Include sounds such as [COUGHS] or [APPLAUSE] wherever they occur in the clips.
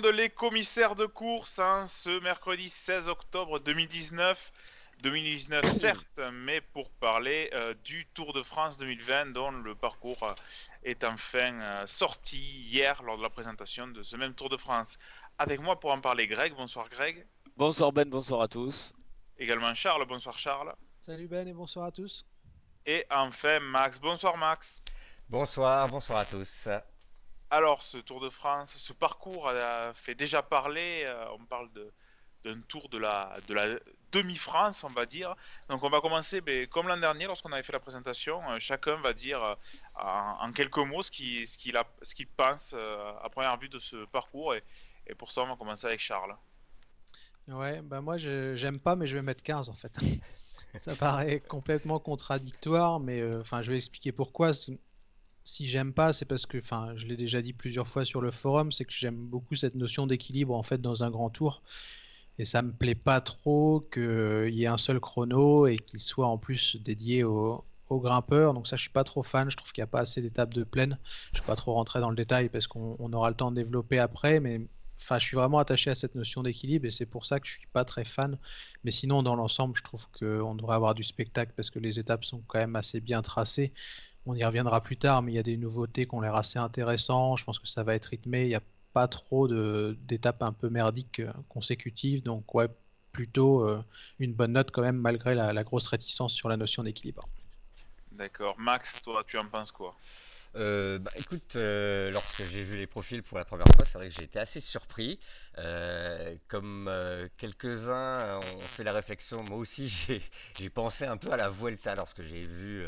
Monde, les commissaires de course, hein, ce mercredi 16 octobre 2019. 2019 certes, mais pour parler euh, du Tour de France 2020 dont le parcours euh, est enfin euh, sorti hier lors de la présentation de ce même Tour de France. Avec moi pour en parler Greg, bonsoir Greg. Bonsoir Ben, bonsoir à tous. Également Charles, bonsoir Charles. Salut Ben et bonsoir à tous. Et enfin Max, bonsoir Max. Bonsoir, bonsoir à tous. Alors, ce Tour de France, ce parcours a fait déjà parler. Euh, on parle d'un tour de la, de la demi-France, on va dire. Donc, on va commencer, ben, comme l'an dernier, lorsqu'on avait fait la présentation, euh, chacun va dire euh, en, quelques mots ce qu'il pense à première vue de ce parcours. Et, et, pour ça, on va commencer avec Charles. Ouais, bah moi, j'aime pas, mais je vais mettre 15 en fait. [LAUGHS] ça paraît complètement contradictoire, mais enfin, je vais expliquer pourquoi si j'aime pas, c'est parce que, enfin, je l'ai déjà dit plusieurs fois sur le forum, c'est que j'aime beaucoup cette notion d'équilibre en fait dans un grand tour. Et ça me plaît pas trop qu'il y ait un seul chrono et qu'il soit en plus dédié aux, grimpeurs. Donc ça, je suis pas trop fan. Je trouve qu'il n'y a pas assez d'étapes de plaine. Je vais pas trop rentrer dans le détail parce qu'on aura le temps de développer après, mais enfin, je suis vraiment attaché à cette notion d'équilibre et c'est pour ça que je suis pas très fan. Mais sinon, dans l'ensemble, je trouve qu'on devrait avoir du spectacle parce que les étapes sont quand même assez bien tracées. On y reviendra plus tard, mais il y a des nouveautés qui ont l'air assez intéressantes. Je pense que ça va être rythmé. Il n'y a pas trop d'étapes un peu merdiques euh, consécutives. Donc, ouais, plutôt euh, une bonne note quand même, malgré la, grosse réticence sur la notion d'équilibre. D'accord. Max, toi, tu en penses quoi? Euh, bah, écoute, lorsque j'ai vu les profils pour la première fois, c'est vrai que j'ai été assez surpris. comme quelques-uns ont fait la réflexion, moi aussi [LAUGHS] j'ai pensé un peu à la Vuelta lorsque j'ai vu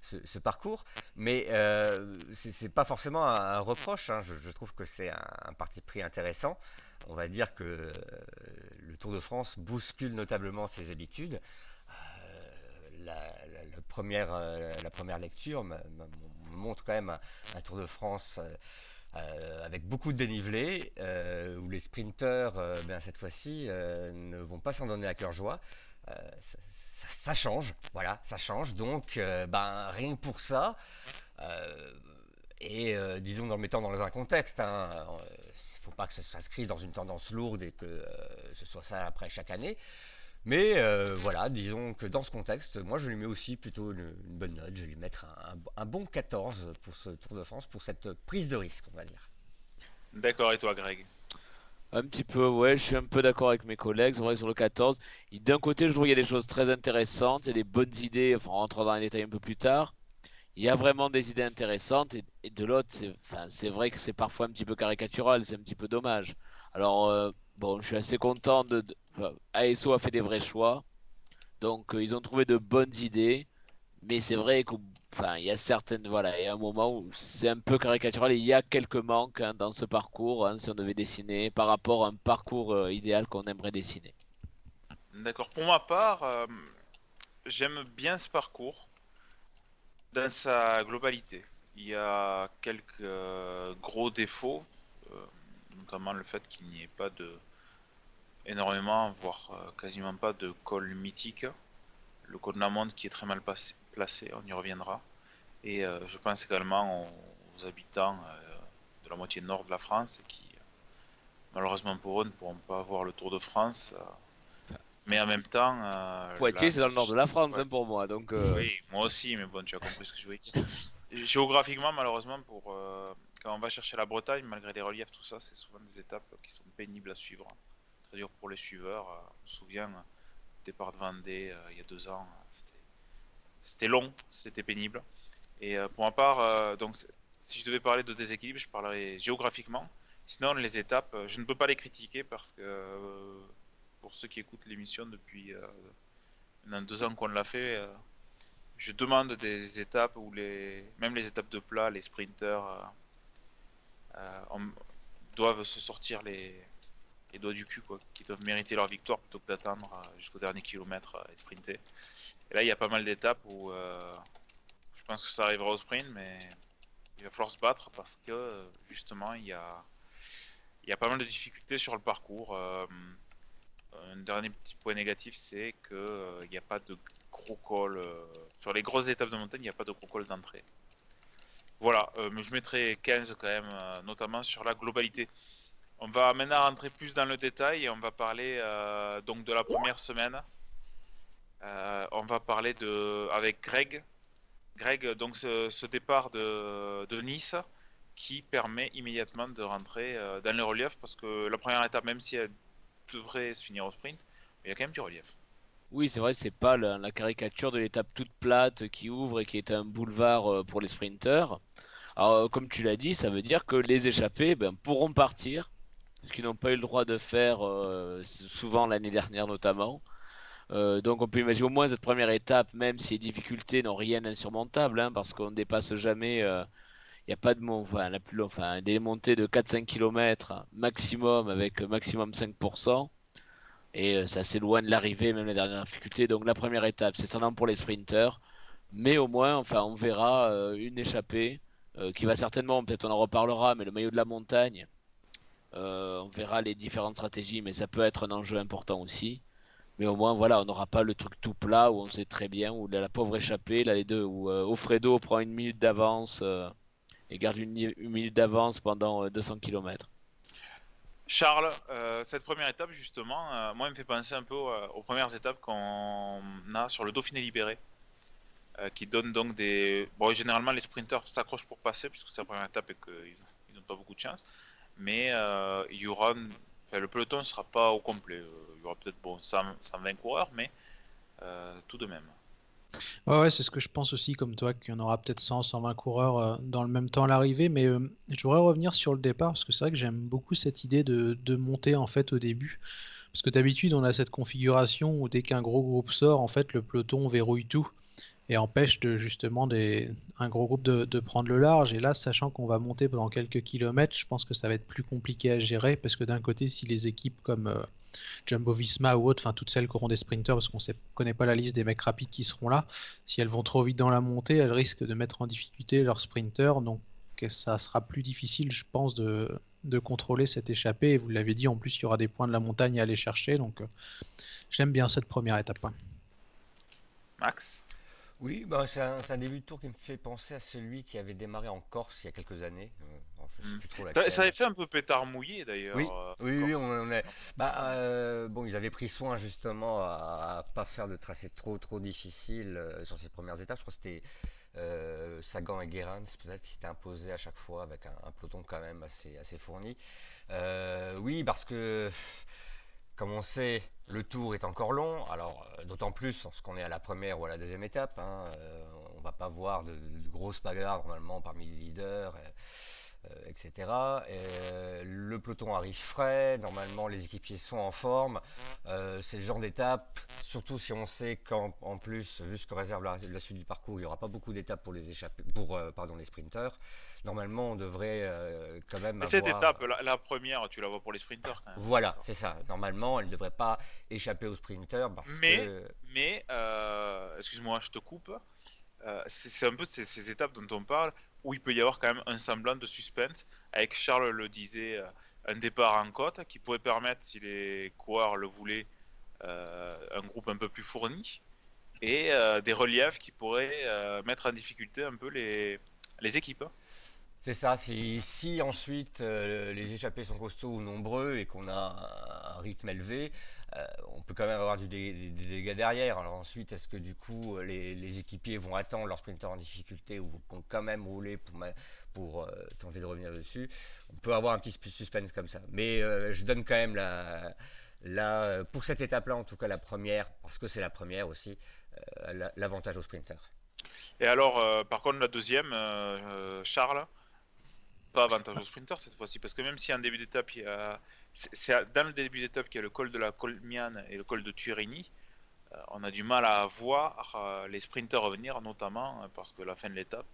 ce, parcours. Mais euh, ce c'est pas forcément un, reproche. Hein. Je, trouve que c'est un, parti pris intéressant. On va dire que euh, le Tour de France bouscule notablement ses habitudes. Euh, la, première, la première lecture montre quand même un, Tour de France. avec beaucoup de dénivelé, où les sprinteurs, ben, cette fois-ci, ne vont pas s'en donner à cœur joie. Ça, ça, change, voilà, ça change. Donc, euh, ben, rien que pour ça, euh, et euh, disons, dans le mettant dans un contexte, il hein, ne faut pas que ça s'inscrive dans une tendance lourde et que ce soit ça après chaque année. Mais voilà, disons que dans ce contexte, moi je lui mets aussi plutôt une, bonne note. Je vais lui mettre un, bon 14 pour ce Tour de France, pour cette prise de risque, on va dire. D'accord, et toi, Greg? Un petit peu, ouais, je suis un peu d'accord avec mes collègues. Vrai sur le 14, d'un côté, je trouve qu'il y a des choses très intéressantes, il y a des bonnes idées, on rentrera dans les détails un peu plus tard. Il y a vraiment des idées intéressantes, et, de l'autre, c'est vrai que c'est parfois un petit peu caricatural, c'est un petit peu dommage. Alors, euh, bon, je suis assez content de. ASO a fait des vrais choix, donc euh, ils ont trouvé de bonnes idées, mais c'est vrai qu'au Enfin, il y a certaines, voilà, il y a un moment où c'est un peu caricatural. il y a quelques manques hein, dans ce parcours, hein, si on devait dessiner par rapport à un parcours euh, idéal qu'on aimerait dessiner. D'accord. Pour ma part, euh, j'aime bien ce parcours dans sa globalité. Il y a quelques euh, gros défauts, notamment le fait qu'il n'y ait pas de énormément, voire quasiment pas de col mythique. Le col de la monde qui est très mal passé, on y reviendra. Et euh, je pense également aux, habitants euh, de la moitié nord de la France qui, malheureusement pour eux, ne pourront pas voir le Tour de France. Euh, mais en même temps. Poitiers, c'est dans le nord de la France hein, pour moi. Donc, Oui, moi aussi, mais bon, tu as compris ce que je voulais dire. Géographiquement, malheureusement, pour, quand on va chercher la Bretagne, malgré les reliefs, tout ça, c'est souvent des étapes qui sont pénibles à suivre. Très dur pour les suiveurs. on se souvient, départ de Vendée il y a deux ans, c'était long, c'était pénible. Et euh, pour ma part, euh, donc, si je devais parler de déséquilibre, je parlerais géographiquement. Sinon, les étapes, euh, je ne peux pas les critiquer parce que pour ceux qui écoutent l'émission depuis deux ans qu'on l'a fait, je demande des étapes où les, même les étapes de plat, les sprinters doivent se sortir les, les doigts du cul, quoi, qui doivent mériter leur victoire plutôt que d'attendre jusqu'au dernier kilomètre et sprinter. Et là, il y a pas mal d'étapes où je pense que ça arrivera au sprint, mais il va falloir se battre parce que justement, il y a, il y a pas mal de difficultés sur le parcours. un dernier petit point négatif, c'est qu'il n'y a pas de gros col. sur les grosses étapes de montagne, il n'y a pas de gros col d'entrée. Voilà, mais je mettrai 15 quand même, notamment sur la globalité. On va maintenant rentrer plus dans le détail et on va parler donc de la première semaine. on va parler de avec Greg. Greg, donc ce, départ de, Nice qui permet immédiatement de rentrer dans le relief parce que la première étape, même si elle devrait se finir au sprint, il y a quand même du relief. Oui, c'est vrai, c'est pas la, caricature de l'étape toute plate qui ouvre et qui est un boulevard euh, pour les sprinteurs. Euh, comme tu l'as dit, ça veut dire que les échappés ben, pourront partir, ce qu'ils n'ont pas eu le droit de faire euh, souvent l'année dernière notamment. donc on peut imaginer au moins cette première étape, même si les difficultés n'ont rien d'insurmontable, hein, parce qu'on ne dépasse jamais, il n'y a pas de plus, enfin, des montées de 4-5 km maximum avec maximum 5%. Et euh, ça s'éloigne de l'arrivée, même la dernière difficulté. Donc la première étape, c'est certainement pour les sprinters. Mais au moins, enfin, on verra euh, une échappée euh, qui va certainement, peut-être on en reparlera, mais le maillot de la montagne, on verra les différentes stratégies, mais ça peut être un enjeu important aussi. Mais au moins, voilà, on n'aura pas le truc tout plat où on sait très bien, où la, pauvre échappée, là les deux, où Ofredo prend une minute d'avance et garde une, minute d'avance pendant 200 km. Charles, euh, cette première étape, justement, euh, moi, elle me fait penser un peu euh, aux premières étapes qu'on a sur le Dauphiné libéré, qui donne donc des. Bon, généralement, les sprinteurs s'accrochent pour passer, puisque c'est la première étape et qu'ils n'ont pas beaucoup de chance. Mais il y aura. le peloton ne sera pas au complet. il y aura peut-être bon, 120 coureurs, mais tout de même. Ouais, ouais, c'est ce que je pense aussi, comme toi, qu'il y en aura peut-être 100, 120 coureurs euh, dans le même temps à l'arrivée. Mais euh, je voudrais revenir sur le départ, parce que c'est vrai que j'aime beaucoup cette idée de, de monter en fait au début. Parce que d'habitude, on a cette configuration où dès qu'un gros groupe sort, en fait, le peloton verrouille tout et empêche de, justement des, un gros groupe de, de prendre le large. Et là, sachant qu'on va monter pendant quelques kilomètres, je pense que ça va être plus compliqué à gérer parce que d'un côté, si les équipes comme euh, Jumbo Visma ou autre, enfin toutes celles qui auront des sprinters, parce qu'on ne connaît pas la liste des mecs rapides qui seront là. Si elles vont trop vite dans la montée, elles risquent de mettre en difficulté leurs sprinters, donc ça sera plus difficile, je pense, de, contrôler cette échappée. Et vous l'avez dit, en plus, il y aura des points de la montagne à aller chercher, donc euh, j'aime bien cette première étape. Max? Oui, bah, c'est un, début de tour qui me fait penser à celui qui avait démarré en Corse il y a quelques années. Euh, ça avait fait un peu pétard mouillé d'ailleurs. Oui, euh, oui, on, est... bah, euh, bon, ils avaient pris soin justement à, ne pas faire de tracé trop trop difficile sur ces premières étapes. Je crois que c'était Sagan et Guérans peut-être qui s'étaient imposés à chaque fois avec un, un, peloton quand même assez assez fourni. oui, parce que comme on sait, le tour est encore long, alors euh, d'autant plus qu'on est à la première ou à la deuxième étape. Hein, euh, on va pas voir de, grosses bagarres normalement parmi les leaders. Euh, etc. Euh, le peloton arrive frais, normalement les équipiers sont en forme. Euh, c'est le genre d'étape, surtout si on sait qu'en plus, vu ce que réserve la, suite du parcours, il n'y aura pas beaucoup d'étapes pour les échapper, pour pardon les sprinteurs. Normalement, on devrait quand même. Avoir... Cette étape, la, première, tu la vois pour les sprinteurs. Voilà, c'est ça. Normalement, elle ne devrait pas échapper aux sprinteurs mais, Mais, excuse-moi, je te coupe. c'est un peu ces, étapes dont on parle où il peut y avoir quand même un semblant de suspense, avec Charles le disait, euh, un départ en côte qui pourrait permettre, si les coureurs le voulaient, euh, un groupe un peu plus fourni, et euh, des reliefs qui pourraient mettre en difficulté un peu les, équipes. C'est ça, si, si ensuite les échappés sont costauds ou nombreux et qu'on a un rythme élevé, euh, on peut quand même avoir des, dégâts derrière. Alors ensuite, est-ce que du coup les, équipiers vont attendre leur sprinter en difficulté ou vont quand même rouler pour, pour euh, tenter de revenir dessus? On peut avoir un petit suspense comme ça. Mais euh, je donne quand même la, pour cette étape-là, en tout cas la première, parce que c'est la première aussi, l'avantage au sprinter. Et alors, par contre, la deuxième, Charles, pas avantage au sprinter cette fois-ci, parce que même si en début d'étape, a... c'est dans le début d'étape qu'il y a le col de la Colmiane et le col de Turini, on a du mal à voir les sprinters revenir, notamment parce que la fin de l'étape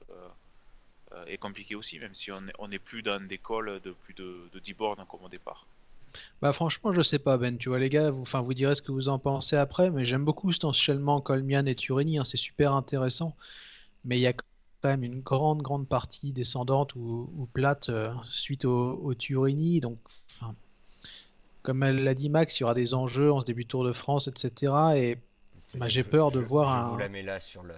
est compliquée aussi, même si on n'est plus dans des cols de plus de, de 10 bornes comme au départ. Bah franchement, je sais pas Ben, tu vois les gars, vous, vous direz ce que vous en pensez après, mais j'aime beaucoup cet enchaînement Colmian et Turini, hein, c'est super intéressant, mais il y a quand même une grande grande partie descendante ou, plate euh, suite au, Turini, donc comme elle l'a dit Max, il y aura des enjeux en ce début de Tour de France, etc. Et bah, j'ai peur de voir je un. Vous la mets là sur le,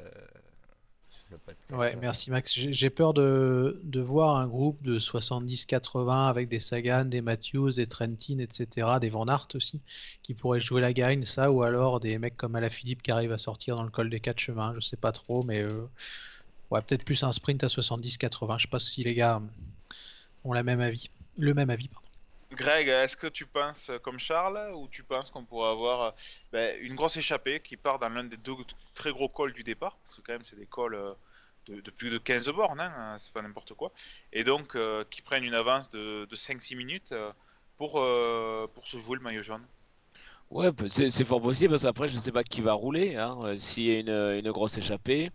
Ouais, merci Max. J'ai peur de, de, voir un groupe de 70-80 avec des Sagan, des Matthews, des Trentin, etc., des Van Aert aussi, qui pourraient jouer la gagne, ça, ou alors des mecs comme Alaphilippe qui arrivent à sortir dans le col des quatre chemins, je sais pas trop, mais euh, ouais, peut-être plus un sprint à 70-80. Je sais pas si les gars ont la même avis, le même avis. Pardon. Greg, est-ce que tu penses comme Charles ou tu penses qu'on pourrait avoir ben, une grosse échappée qui part dans l'un des deux très gros cols du départ? Parce que quand même c'est des cols euh, de, plus de 15 bornes, hein, c'est pas n'importe quoi. Et donc euh, qui prennent une avance de, 5-6 minutes euh, pour, pour se jouer le maillot jaune. Ouais, c'est fort possible parce qu'après je ne sais pas qui va rouler, hein, s'il y a une, une, grosse échappée.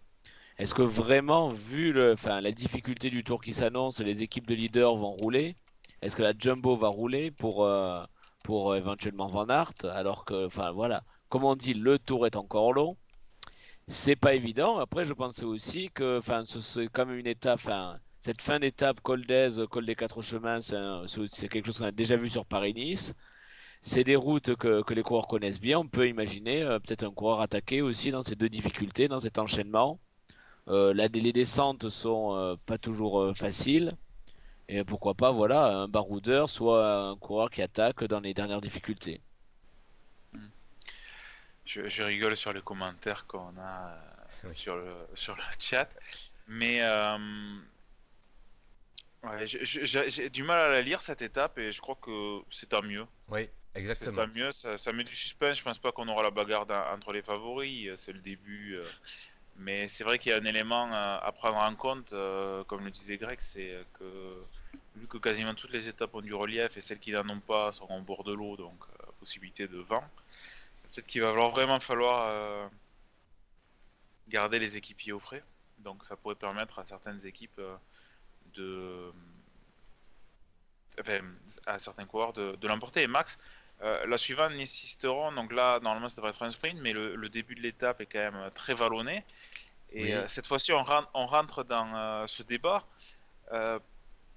Est-ce que vraiment, vu la difficulté du tour qui s'annonce, les équipes de leaders vont rouler est-ce que la Jumbo va rouler pour, euh, euh, éventuellement Van Aert Alors que, voilà, comme on dit, le tour est encore long. C'est pas évident. Après, je pensais aussi que, c'est quand une étape, cette fin d'étape col d'Aise, col des quatre chemins, c'est quelque chose qu'on a déjà vu sur Paris-Nice. C'est des routes que, que, les coureurs connaissent bien. On peut imaginer euh, peut-être un coureur attaqué aussi dans ces deux difficultés, dans cet enchaînement. Là, les descentes sont pas toujours faciles. Et pourquoi pas, voilà, un baroudeur, soit un coureur qui attaque dans les dernières difficultés. Je, rigole sur les commentaires qu'on a euh, sur, le, sur le chat, mais euh, j'ai du mal à la lire cette étape et je crois que c'est tant mieux. Oui, exactement. C'est mieux, ça, met du suspense. Je pense pas qu'on aura la bagarre entre les favoris, c'est le début. Euh, mais c'est vrai qu'il y a un élément à prendre en compte, comme le disait Greg, c'est que vu que quasiment toutes les étapes ont du relief et celles qui n'en ont pas sont en bord de l'eau, donc euh, possibilité de vent, peut-être qu'il va vraiment falloir euh, garder les équipiers au frais. Donc ça pourrait permettre à certaines équipes euh, de. Enfin, à certains coureurs de, l'emporter. Et Max, la suivante nécessiteront, donc là normalement ça devrait être un sprint, mais le, début de l'étape est quand même très vallonné. Et cette fois-ci on, on, rentre dans ce débat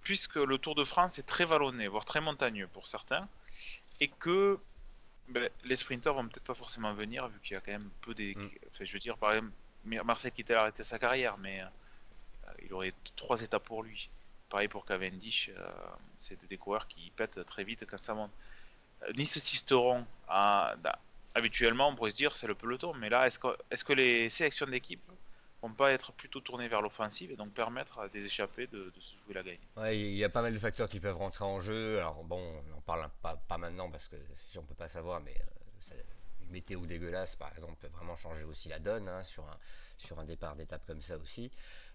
puisque le Tour de France est très vallonné, voire très montagneux pour certains, et que ben, les sprinteurs vont peut-être pas forcément venir, vu qu'il y a quand même peu des. Mm. je veux dire, par exemple, Marcel qui a arrêté sa carrière, mais euh, il aurait trois étapes pour lui. Pareil pour Cavendish, euh, c'est des coureurs qui pètent très vite quand ça monte. Nice Sisteron, ah, habituellement, on pourrait se dire c'est le peloton, mais là, est-ce que, est que les sélections d'équipe pas être plutôt tourné vers l'offensive et donc permettre à des échappés de, se jouer la gagne? Il y a pas mal de facteurs qui peuvent rentrer en jeu. Alors bon, on en parle pas, pas maintenant parce que si on peut pas savoir, mais euh, une météo dégueulasse par exemple peut vraiment changer aussi la donne hein, sur, un, sur un départ d'étape comme ça aussi.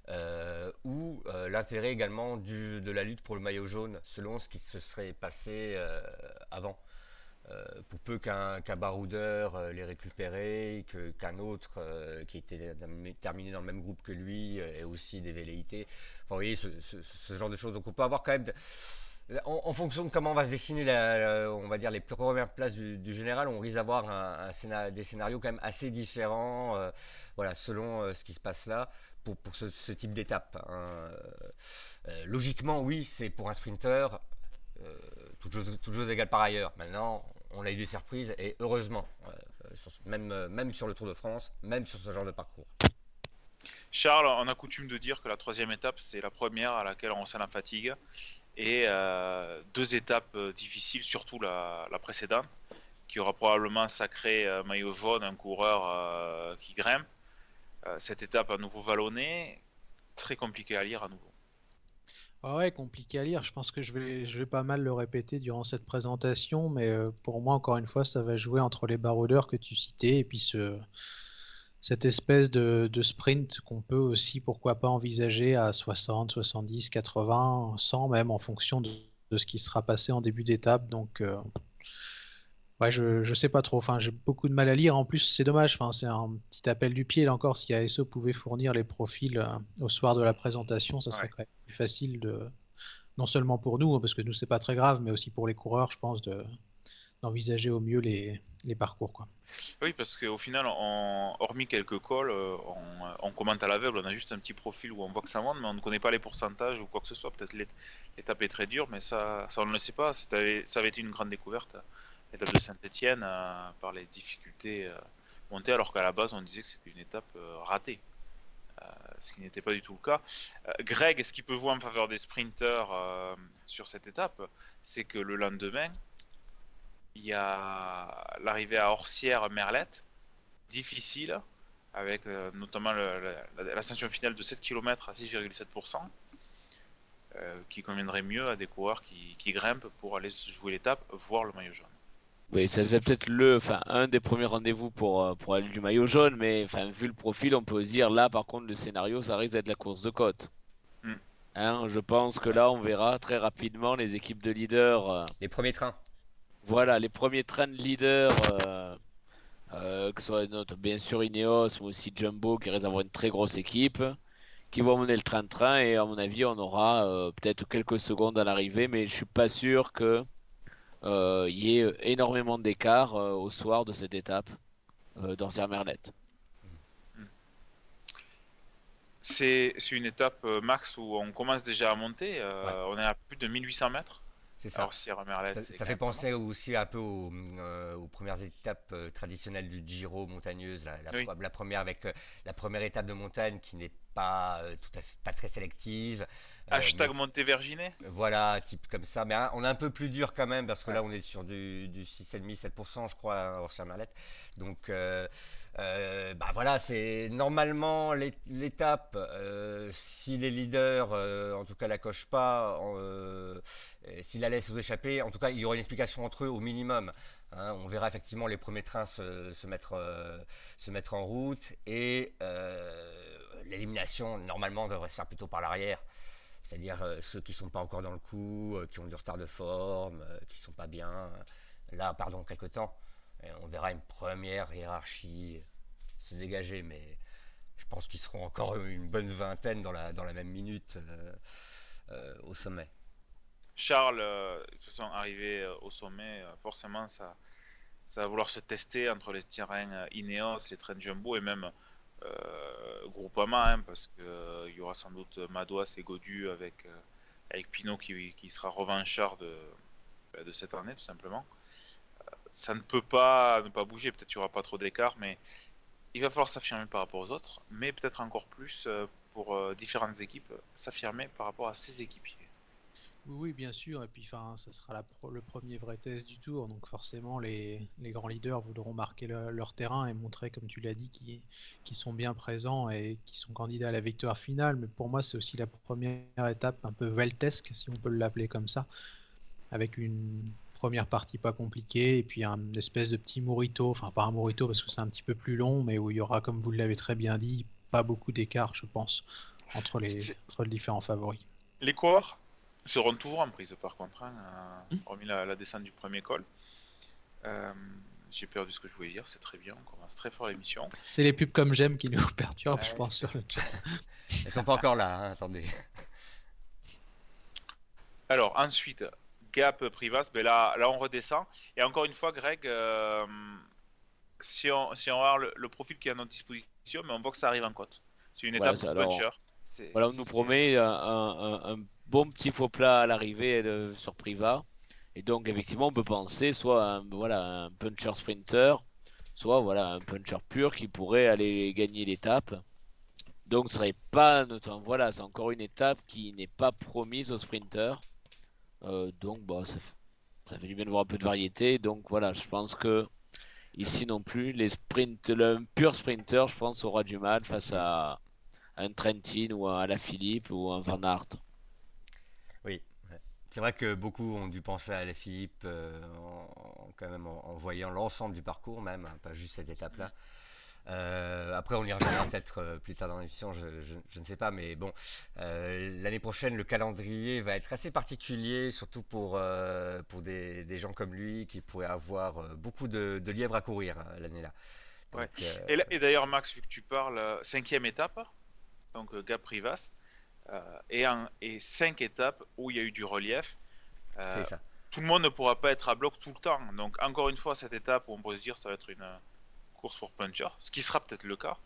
Euh, ou euh, l'intérêt également du, de la lutte pour le maillot jaune selon ce qui se serait passé avant. Euh, pour peu qu'un baroudeur euh, l'ait récupéré, qu'un autre euh, qui était terminé dans le même groupe que lui ait aussi des velléités. Enfin, vous voyez, ce, genre de choses. Donc on peut avoir quand même... En, fonction de comment on va se dessiner, on va dire les premières places du, général, on risque d'avoir des scénarios quand même assez différents, voilà, selon ce qui se passe là, pour, ce, type d'étape. Hein. logiquement, oui, c'est pour un sprinter, toute chose, toute chose égale par ailleurs. Maintenant, on a eu des surprises et heureusement, euh, même, euh, même sur le Tour de France, même sur ce genre de parcours. Charles, on a coutume de dire que la troisième étape, c'est la première à laquelle on sent la fatigue. Et euh, deux étapes difficiles, surtout la, précédente, qui aura probablement sacré maillot jaune un coureur qui grimpe. cette étape à nouveau vallonnée, très compliqué à lire à nouveau. Ah ouais, compliqué à lire. Je pense que je vais, je vais pas mal le répéter durant cette présentation, mais euh, pour moi, encore une fois, ça va jouer entre les baroudeurs que tu citais et puis ce, cette espèce de, sprint qu'on peut aussi, pourquoi pas, envisager à 60, 70, 80, 100 même en fonction de, ce qui sera passé en début d'étape. Donc, euh, Ouais, je, je sais pas trop. Enfin, j'ai beaucoup de mal à lire. En plus, c'est dommage. Enfin, c'est un petit appel du pied là encore. Si ASO pouvait fournir les profils euh, au soir de la présentation, ça serait Ouais. quand même plus facile de, non seulement pour nous, hein, parce que nous c'est pas très grave, mais aussi pour les coureurs, je pense, de d'envisager au mieux les, les parcours quoi. Oui, parce qu'au final, on- hormis quelques calls, euh, on, on commente à l'aveugle, on a juste un petit profil où on voit que ça monte, mais on ne connaît pas les pourcentages ou quoi que ce soit. Peut-être l'é- l'étape est très dure, mais ça, ça on ne le sait pas. Ça avait été une grande découverte, l'étape de Saint-Etienne, par les difficultés euh, montées, alors qu'à la base, on disait que c'était une étape euh, ratée. Euh, ce qui n'était pas du tout le cas. Euh, Greg, ce qui peut jouer en faveur des sprinteurs euh, sur cette étape, c'est que le lendemain, il y a l'arrivée à Orsières-Merlette, difficile, avec euh, notamment l'ascension finale de 7 km à 6,7%, euh, qui conviendrait mieux à des coureurs qui, qui grimpent pour aller jouer l'étape, voire le maillot jaune. Oui, ça faisait peut-être le, enfin, un des premiers rendez-vous pour, euh, pour aller du maillot jaune, mais enfin, vu le profil, on peut se dire là, par contre, le scénario, ça risque d'être la course de côte. Hmm. Hein, je pense que là, on verra très rapidement les équipes de leaders. euh, Les premiers trains. voilà, les premiers trains de leaders, euh, euh, que ce soit notre, bien sûr Ineos, mais aussi Jumbo, qui risque d'avoir une très grosse équipe, qui vont mener le train-train, et à mon avis, on aura euh, peut-être quelques secondes à l'arrivée, mais je suis pas sûr que euh, il y ait énormément d'écart euh, au soir de cette étape euh, dans Merlette. C'est une étape, euh, Max, où on commence déjà à monter. euh, Ouais. On est à plus de 1800 mètres. C'est ça. Ça, fait penser aussi un peu aux, euh, aux premières étapes euh, traditionnelles du Giro montagneuse. La, la Oui. pro- la première avec euh, la première étape de montagne qui n'est pas euh, tout à fait pas très sélective. Euh, Hashtag Verginet. Voilà, type comme ça. Mais hein, on est un peu plus dur quand même parce que Ouais. là, on est sur du, du 6,5-7%, je crois, hein, hors Merlette. Donc, euh, euh, bah voilà, c'est normalement l'é- l'étape. euh, si les leaders, euh, en tout cas, la cochent pas, s'ils la laissent vous échapper, en tout cas, il y aura une explication entre eux au minimum. Hein, on verra effectivement les premiers trains se, se mettre, euh, se mettre en route et euh, l'élimination, normalement, devrait se faire plutôt par l'arrière. C'est-à-dire euh, ceux qui sont pas encore dans le coup, euh, qui ont du retard de forme, euh, qui sont pas bien. Là, pardon, quelque temps, on verra une première hiérarchie se dégager, mais je pense qu'ils seront encore une bonne vingtaine dans la, dans la même minute au sommet. Charles, de toute façon, arrivé au sommet, forcément, ça, ça va vouloir se tester entre les terrains Ineos, les trains Jumbo et même Groupama, hein, parce qu'il y aura sans doute Madouas et Godu avec, euh, avec Pinot qui, sera revanchard de, bah, de cette année, tout simplement. Euh, ça ne peut pas ne pas bouger, peut-être qu'il n'y aura pas trop d'écart, mais il va falloir s'affirmer par rapport aux autres, mais peut-être encore plus euh, pour euh, différentes équipes, s'affirmer par rapport à ses équipiers. Oui, bien sûr. Et puis, enfin, ça sera la pro- le premier vrai test du tour. Donc, forcément, les, les grands leaders voudront marquer le- leur terrain et montrer, comme tu l'as dit, qu'ils sont bien présents et qu'ils sont candidats à la victoire finale. Mais pour moi, c'est aussi la première étape un peu veltesque, si on peut l'appeler comme ça, avec une première partie pas compliquée et puis un espèce de petit morito. Enfin, pas un morito parce que c'est un petit peu plus long, mais où il y aura, comme vous l'avez très bien dit, pas beaucoup d'écart, je pense, entre les, entre les différents favoris. Les coureurs? Seront toujours en prise par contre, hein, euh, Hmm. hormis la, la descente du premier col. Euh, J'ai perdu ce que je voulais dire, c'est très bien, on commence très fort l'émission. C'est les pubs comme j'aime qui nous [LAUGHS] perturbent, je Ouais, pense. sur le chat. [LAUGHS] Ils sont pas encore là, hein, attendez. Alors ensuite, Gap, Privas, ben là, là on redescend. Et encore une fois, Greg, euh, si, on, si on regarde le, le profil qui est à notre disposition, mais on voit que ça arrive en côte. C'est une étape de alors- puncher. Voilà, on nous promet un, un- un- un bon petit faux plat à l'arrivée euh, sur Priva. Et donc, effectivement, on peut penser soit un, voilà, un puncher sprinter, soit voilà, un puncher pur qui pourrait aller gagner l'étape. Donc, ce serait pas notre. Voilà, c'est encore une étape qui n'est pas promise aux sprinters. Euh, donc, bon, ça, f- ça fait du bien de voir un peu de variété. Donc, voilà, je pense que ici non plus, les sprint, le pur sprinter, je pense, aura du mal face à un Trentin ou un Philippe ou un Van Aert. Oui, c'est vrai que beaucoup ont dû penser à la Philippe euh, en, quand même en, en voyant l'ensemble du parcours même, hein, pas juste cette étape-là. Euh, après, on y reviendra [COUGHS] peut-être euh, plus tard dans l'émission, je, je, ne sais pas, mais bon, euh, l'année prochaine, le calendrier va être assez particulier, surtout pour, pour des, des, gens comme lui qui pourraient avoir beaucoup de, de lièvres à courir l'année-là. Ouais. Et, et d'ailleurs, Max, vu que tu parles, cinquième étape, donc Gap Rivas, et, un, et cinq étapes où il y a eu du relief. Ça. Tout le monde ne pourra pas être à bloc tout le temps. Donc, encore une fois, cette étape où on pourrait se dire ça va être une course pour puncher, ce qui sera peut-être le cas.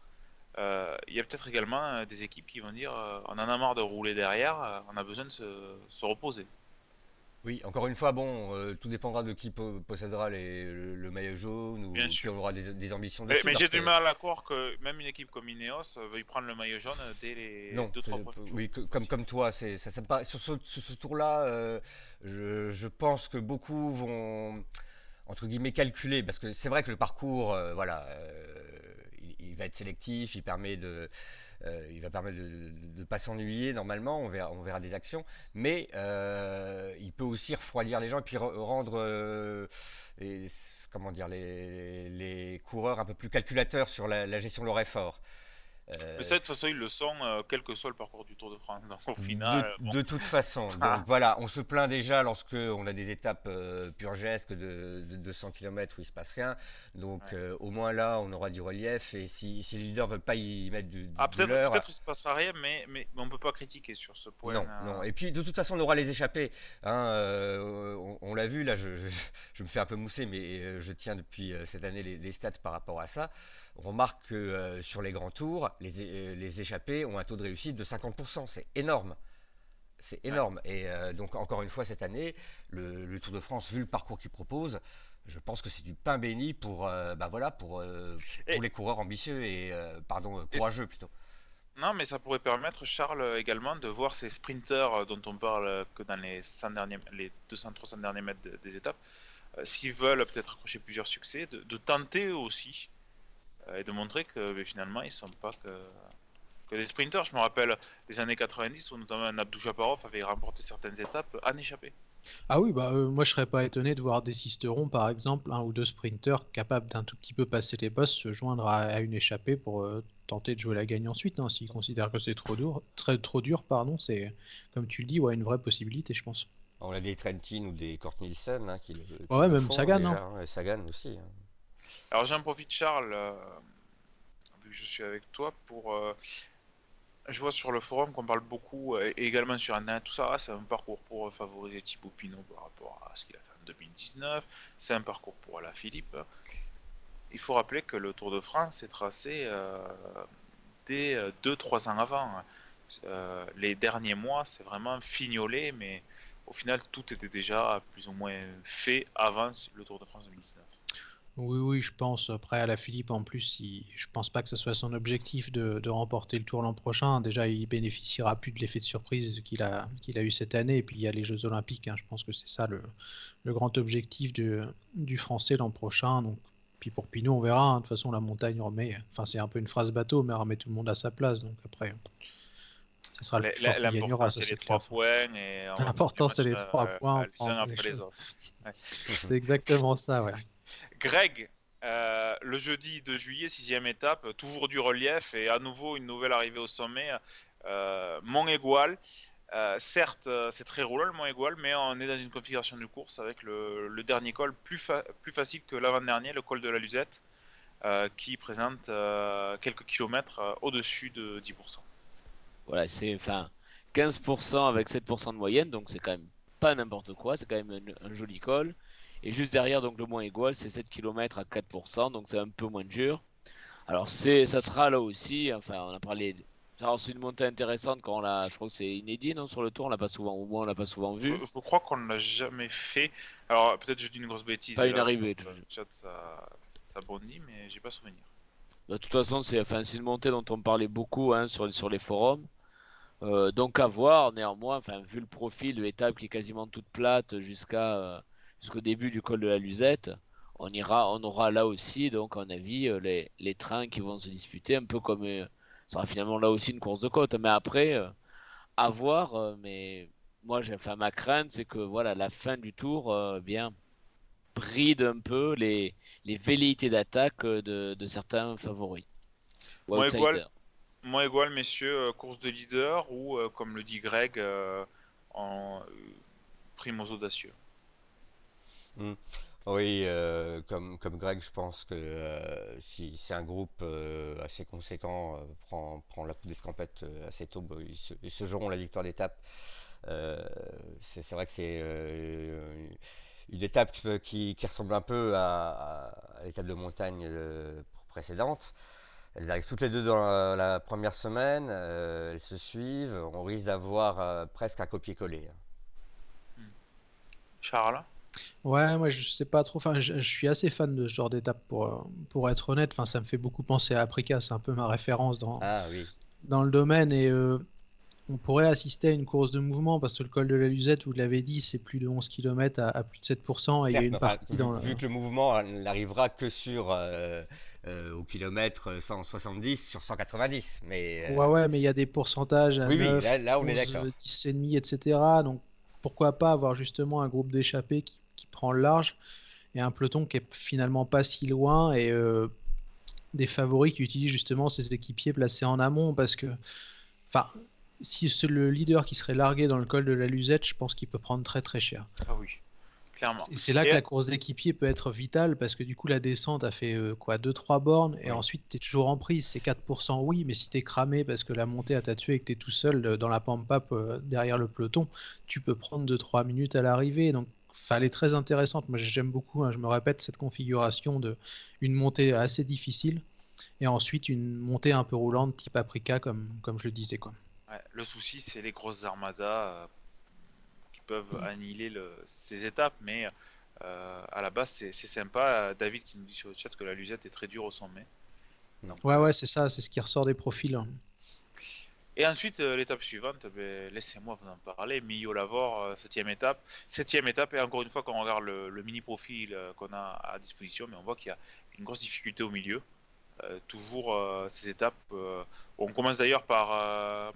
Euh, il y a peut-être également euh, des équipes qui vont dire euh, on en a marre de rouler derrière, on a besoin de se, reposer. Oui, encore une fois, bon, tout dépendra de qui possédera le, maillot jaune ou qui aura des, ambitions de Mais, j'ai du mal à croire que même une équipe comme Ineos veuille prendre le maillot jaune dès les non, deux trois Oui, comme, comme toi, c'est ça, ça sur ce, ce tour-là, je, je, pense que beaucoup vont entre guillemets calculé parce que c'est vrai que le parcours, euh, voilà, euh, il, va être sélectif, il permet de, euh, il va permettre de ne pas s'ennuyer normalement, on verra, des actions, mais il peut aussi refroidir les gens et puis rendre les, comment dire, les, coureurs un peu plus calculateurs sur la, la gestion de leur effort. Euh, de toute façon, ils le sont, euh, quel que soit le parcours du Tour de France. au final, de, toute façon, [LAUGHS] donc voilà, on se plaint déjà lorsque on a des étapes euh, purgesques de, 200 km où il se passe rien. Donc au moins là, on aura du relief. Et si, si les leaders veulent pas y mettre du, du ah, peut-être, peut-être se passera rien, mais, mais, on peut pas critiquer sur ce point. Non, non. Et puis de toute façon, on aura les échappées. Hein, on, l'a vu là, je, je, me fais un peu mousser, mais je tiens depuis cette année les, les stats par rapport à ça on remarque que euh, sur les grands tours, euh, les, échappés ont un taux de réussite de 50%. C'est énorme. C'est énorme. Et euh, donc, encore une fois, cette année, le, Tour de France, vu le parcours qu'il propose, je pense que c'est du pain béni pour, bah voilà, pour, les coureurs ambitieux et, pardon, courageux plutôt. Non, mais ça pourrait permettre, Charles, également de voir ces sprinteurs dont on parle que dans les, 100 derniers, les 200-300 derniers mètres des étapes, s'ils veulent peut-être accrocher plusieurs succès, de tenter aussi et de montrer que mais finalement ils sont pas que, que des sprinters. Je me rappelle des années 90 où notamment Abdou Japarov avait remporté certaines étapes en échappé. Ah oui, bah euh, moi je serais pas étonné de voir des cisterons par exemple, un ou deux sprinters capables d'un tout petit peu passer les bosses se joindre à, une échappée pour euh, tenter de jouer la gagne ensuite. Hein, S'ils considèrent que c'est trop dur, très trop dur, pardon, c'est comme tu le dis, ouais, une vraie possibilité, je pense. On a des Trentin ou des Kort Nielsen hein, qui, Ouais, même Sagan, hein. hein Sagan aussi. Alors j'en profite Charles, euh, vu que je suis avec toi, pour... Euh, je vois sur le forum qu'on parle beaucoup, euh, et également sur Internet, tout ça, ah, c'est un parcours pour favoriser Thibaut Pinot par rapport à ce qu'il a fait en 2019, c'est un parcours pour Philippe. Il faut rappeler que le Tour de France est tracé dès 2-3 ans avant. les derniers mois, c'est vraiment fignolé, mais au final, tout était déjà plus ou moins fait avant le Tour de France 2019. Oui, oui, je pense. Après, à la Philippe, en plus, il... je pense pas que ce soit son objectif de, remporter le Tour l'an prochain. Déjà, il bénéficiera plus de l'effet de surprise qu'il a, qu'il a eu cette année. Et puis, il y a les Jeux Olympiques. Hein. Je pense que c'est ça le, grand objectif du Français l'an prochain. Donc, puis pour Pinot, on verra. Hein. De toute façon, la montagne remet. Enfin, c'est un peu une phrase bateau, mais remet tout le monde à sa place. Donc après, ce sera le plus fort qui gagnera. C'est les trois points. L'important, c'est les trois euh, points. [LAUGHS] c'est exactement ça, ouais. Greg, euh, le jeudi de juillet, sixième étape, toujours du relief et à nouveau une nouvelle arrivée au sommet. Euh, Mont Égual. Euh, certes, c'est très roulant le Mont Égual, mais on est dans une configuration de course avec le, dernier col plus, facile que l'avant-dernier, le col de la Luzette, qui présente quelques kilomètres au-dessus de 10%. Voilà, c'est enfin 15% avec 7% de moyenne, donc c'est quand même pas n'importe quoi, c'est quand même un joli col. Et juste derrière, donc le moins égal, c'est 7 km à 4%, donc c'est un peu moins dur. Alors c'est, ça sera là aussi, enfin on a parlé, c'est une montée intéressante quand on l'a, je crois que c'est inédit non sur le tour, on l'a pas souvent, au moins on l'a pas souvent vu. Je, crois qu'on ne l'a jamais fait. Alors peut-être je dis une grosse bêtise. Pas une arrivée. Le chat ça, ça bondit, mais j'ai pas souvenir. De toute façon, c'est enfin, une montée dont on parlait beaucoup hein, sur, sur les forums. Euh, donc à voir, néanmoins, enfin, vu le profil de l'étape qui est quasiment toute plate jusqu'à euh, jusqu'au début du col de la Luzette, on ira, on aura là aussi, donc, à mon avis, euh, les, les trains qui vont se disputer, un peu comme euh, ça sera finalement là aussi une course de côte. Mais après, euh, à voir. mais moi, j'ai, enfin, ma crainte, c'est que voilà, la fin du tour, bien, bride un peu les, les velléités d'attaque de, de certains favoris. Moi, égal. Moi, égal, messieurs, course de leader ou, comme le dit Greg, en prime aux audacieux. Oui, euh, comme, comme Greg, je pense que euh, si, si un groupe euh, assez conséquent prend, prend la d'escampette euh, assez tôt, bah, ils, se, se joueront la victoire d'étape. C'est vrai que c'est une étape qui, qui- ressemble un peu à, l'étape de montagne précédente. Elles arrivent toutes les deux dans la, la première semaine, elles se suivent, on risque d'avoir presque un copier-coller. Charles? Ouais, moi je sais pas trop. Enfin, je, je suis assez fan de ce genre d'étape pour, euh, pour être honnête. Enfin, ça me fait beaucoup penser à Africa. C'est un peu ma référence dans, Ah oui. dans le domaine et euh, on pourrait assister à une course de mouvement parce que le col de la Luzette, vous l'avez dit, c'est plus de 11 km à, à plus de 7% et il y a une enfin, partie vu, dans le... vu que le mouvement n'arrivera que sur euh, euh, au kilomètre 170 sur 190, mais euh, Ouais, ouais, mais il y a des pourcentages à oui, oui, 9, là, là, on est 11, d'accord. 10 et demi, etc. Donc pourquoi pas avoir justement un groupe d'échappés qui, qui prend le large et un peloton qui est finalement pas si loin et euh, des favoris qui utilisent justement ces équipiers placés en amont parce que, enfin, si c'est le leader qui serait largué dans le col de la Luzette, je pense qu'il peut prendre très très cher. Ah oui, clairement. Et c'est là Et- que la course d'équipier peut être vitale parce que du coup la descente a fait euh, quoi 2-3 bornes et ensuite tu es toujours en prise. C'est 4% oui, mais si tu es cramé parce que la montée a t'a tué et que tu es tout seul euh, dans la pampa derrière le peloton, tu peux prendre 2-3 minutes à l'arrivée. Donc enfin, elle est très intéressante. Moi j'aime beaucoup, hein, je me répète, cette configuration de une montée assez difficile et ensuite une montée un peu roulante type Aprica comme, comme je le disais. Quoi. Ouais, le souci, c'est les grosses armadas euh, qui peuvent annihiler le- ces étapes, mais euh, à la base, c'est c'est sympa. David qui nous dit sur le chat que la Luzette est très dure au sommet. Donc, Ouais, ouais, c'est ça, c'est ce qui ressort des profils. hein. Et ensuite, euh, l'étape suivante, ben, laissez-moi vous en parler. Millau Lavore, euh, septième étape. Septième étape, et encore une fois, quand on regarde le, mini profil euh, qu'on a à disposition, mais on voit qu'il y a une grosse difficulté au milieu. Toujours ces étapes. on commence d'ailleurs par,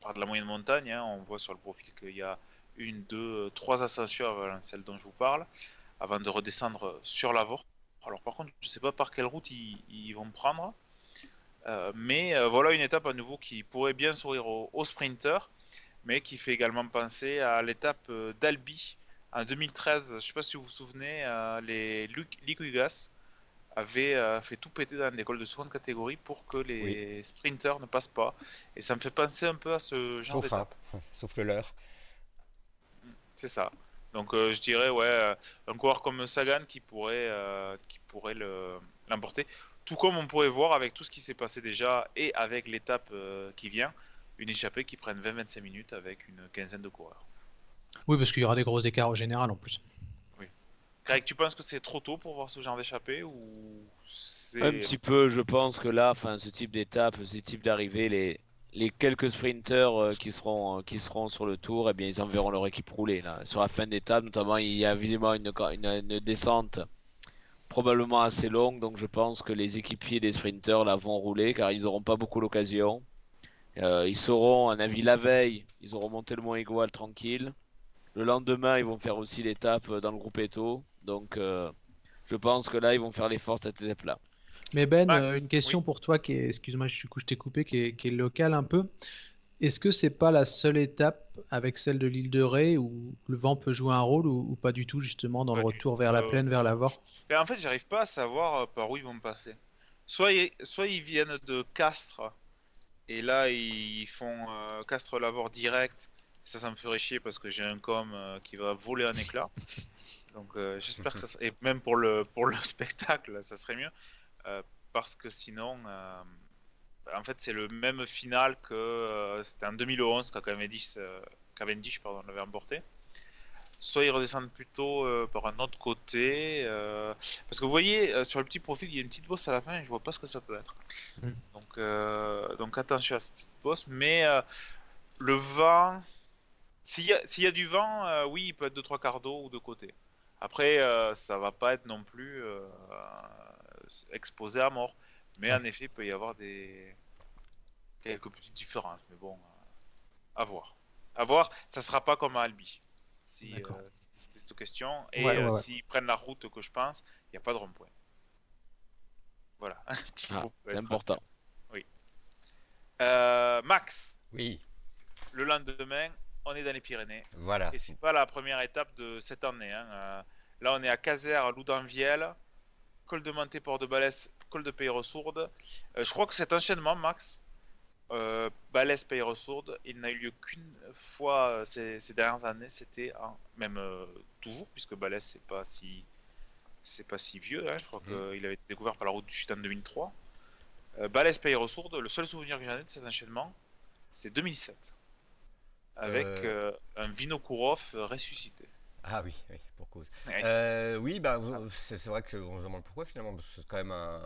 par de la moyenne montagne. hein. On voit sur le profil qu'il y a une, deux, trois ascensions avant celle dont je vous parle, avant de redescendre sur Lavore. Alors par contre, je ne sais pas par quelle route ils, ils vont prendre. Euh, mais euh, voilà une étape à nouveau qui pourrait bien sourire aux, aux sprinters, mais qui fait également penser à l'étape euh, d'Albi en 2013. Je ne sais pas si vous vous souvenez, les Liquigas avaient euh, fait tout péter dans l'école de seconde catégorie pour que les sprinters ne passent pas. Et ça me fait penser un peu à ce genre Sauf un, d'étape. [LAUGHS] sauf le leur. C'est ça. Donc euh, je dirais ouais, un coureur comme Sagan qui pourrait, euh, qui pourrait le- l'emporter. Tout comme on pourrait voir avec tout ce qui s'est passé déjà et avec l'étape euh, qui vient, une échappée qui prenne 20-25 minutes avec une quinzaine de coureurs. Oui, parce qu'il y aura des gros écarts au général en plus. Greg, tu penses que c'est trop tôt pour voir ce genre d'échappée ou c'est Un petit peu, je pense que là, enfin, ce type d'étape, ce type d'arrivée, les, les quelques sprinters euh, qui seront, euh, qui seront sur le tour, eh bien, ils enverront leur équipe rouler. Là. Sur la fin d'étape, notamment, il y a évidemment une, une, une descente probablement assez longue, donc je pense que les équipiers des sprinters la vont rouler car ils n'auront pas beaucoup l'occasion. Euh, ils seront, à un avis, la veille, ils auront monté le Mont Égual tranquille. Le lendemain, ils vont faire aussi l'étape dans le groupe Eto. Donc, euh, je pense que là, ils vont faire l'effort cette étape-là. Mais Ben, Ouais, euh, une question pour toi qui est, excuse-moi, du coup je t'ai coupé, qui est, qui est locale un peu. Est-ce que c'est pas la seule étape avec celle de l'île de Ré où le vent peut jouer un rôle ou, ou pas du tout justement dans le Pas retour vers la Euh, plaine, vers l'Avor? Mais en fait, j'arrive pas à savoir euh, par où ils vont passer. Soit ils, soit ils viennent de Castres, et là ils font euh, Castres-Lavore direct. Ça, ça me ferait chier parce que j'ai un com euh, qui va voler un éclat. [LAUGHS] Donc j'espère que ça Et même pour le, pour le [LAUGHS] spectacle, ça serait mieux. Parce que sinon, en fait, c'est le même final que euh, c'était en 2011 quand Cavendish, euh, Cavendish pardon, l'avait emporté. Soit ils redescendent plutôt euh, par un autre côté. parce que vous voyez, sur le petit profil, il y a une petite bosse à la fin et je vois pas ce que ça peut être. Mm. Donc, donc attention à cette petite bosse. Mais le vent, s'il y, a- s'il y a du vent, euh, oui, il peut être de trois quarts d'eau ou de côté. Après, euh, ça va pas être non plus euh, exposé à mort. Mais en effet, il peut y avoir des quelques petites différences. Mais bon, euh, à voir. À voir, ça sera pas comme à Albi. Si euh, c'était cette question. Et Ouais, ouais, euh, ouais. s'ils prennent la route que je pense, il n'y a pas de rond-point. Voilà. [LAUGHS] Ah, c'est important. Euh, Max, Oui, le lendemain, on est dans les Pyrénées. voilà. Et c'est pas la première étape de cette année. hein. Euh, là, on est à Caser, Loudanvielle, col de Manté, Port de Balès, col de Peyre-Sourde. Euh, je crois que cet enchaînement, Max, euh, Balès, Peyre-Sourde, il n'a eu lieu qu'une fois euh, ces, ces dernières années. C'était en- même euh, toujours, puisque Balès, c'est pas si c'est pas si vieux. hein. Je crois qu'il avait été découvert par la route du Chute en 2003. Euh, Balès, Peyre-Sourde, le seul souvenir que j'en ai de cet enchaînement, c'est 2007. Avec Euh. un Vinokourov ressuscité. Ah oui, oui, pour cause. Ouais. Euh, oui, bah, vous- c'est vrai qu'on se demande pourquoi finalement, parce que c'est quand même un,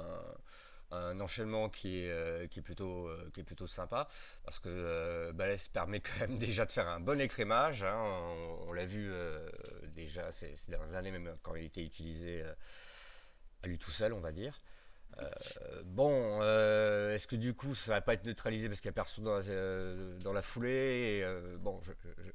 un enchaînement qui est, euh, qui est, plutôt, euh, qui est plutôt sympa, parce que euh, Balès permet quand même [LAUGHS] déjà de faire un bon écrémage, hein, on, on l'a vu déjà ces, ces dernières années, même quand il était utilisé à lui tout seul, on va dire. Euh, bon, euh, est-ce que du coup ça va pas être neutralisé parce qu'il n'y a personne dans la, euh, dans la foulée et, Bon, je, je-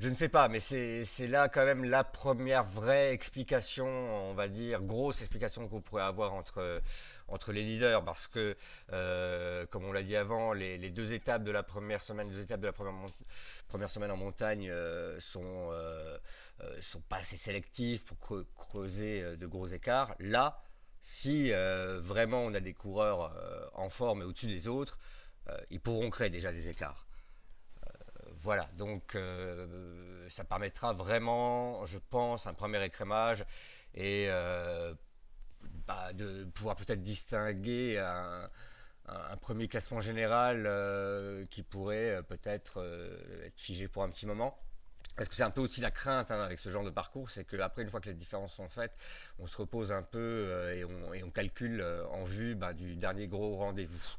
je ne sais pas, mais c'est là quand même la première vraie explication, on va dire, grosse explication qu'on pourrait avoir entre, entre les leaders, parce que, euh, comme on l'a dit avant, les, les deux étapes de la première semaine, deux étapes de la première, première semaine en montagne euh, sont, euh, sont pas assez sélectives pour creu- creuser de gros écarts. Là, si vraiment on a des coureurs en forme et au-dessus des autres, ils pourront créer déjà des écarts. Voilà, donc euh, ça permettra vraiment, je pense, un premier écrémage et euh, bah, de pouvoir peut-être distinguer un, premier classement général euh, qui pourrait peut-être être figé pour un petit moment. Parce que c'est un peu aussi la crainte hein, avec ce genre de parcours, c'est qu'après, une fois que les différences sont faites, on se repose un peu et, on, calcule en vue bah, du dernier gros rendez-vous.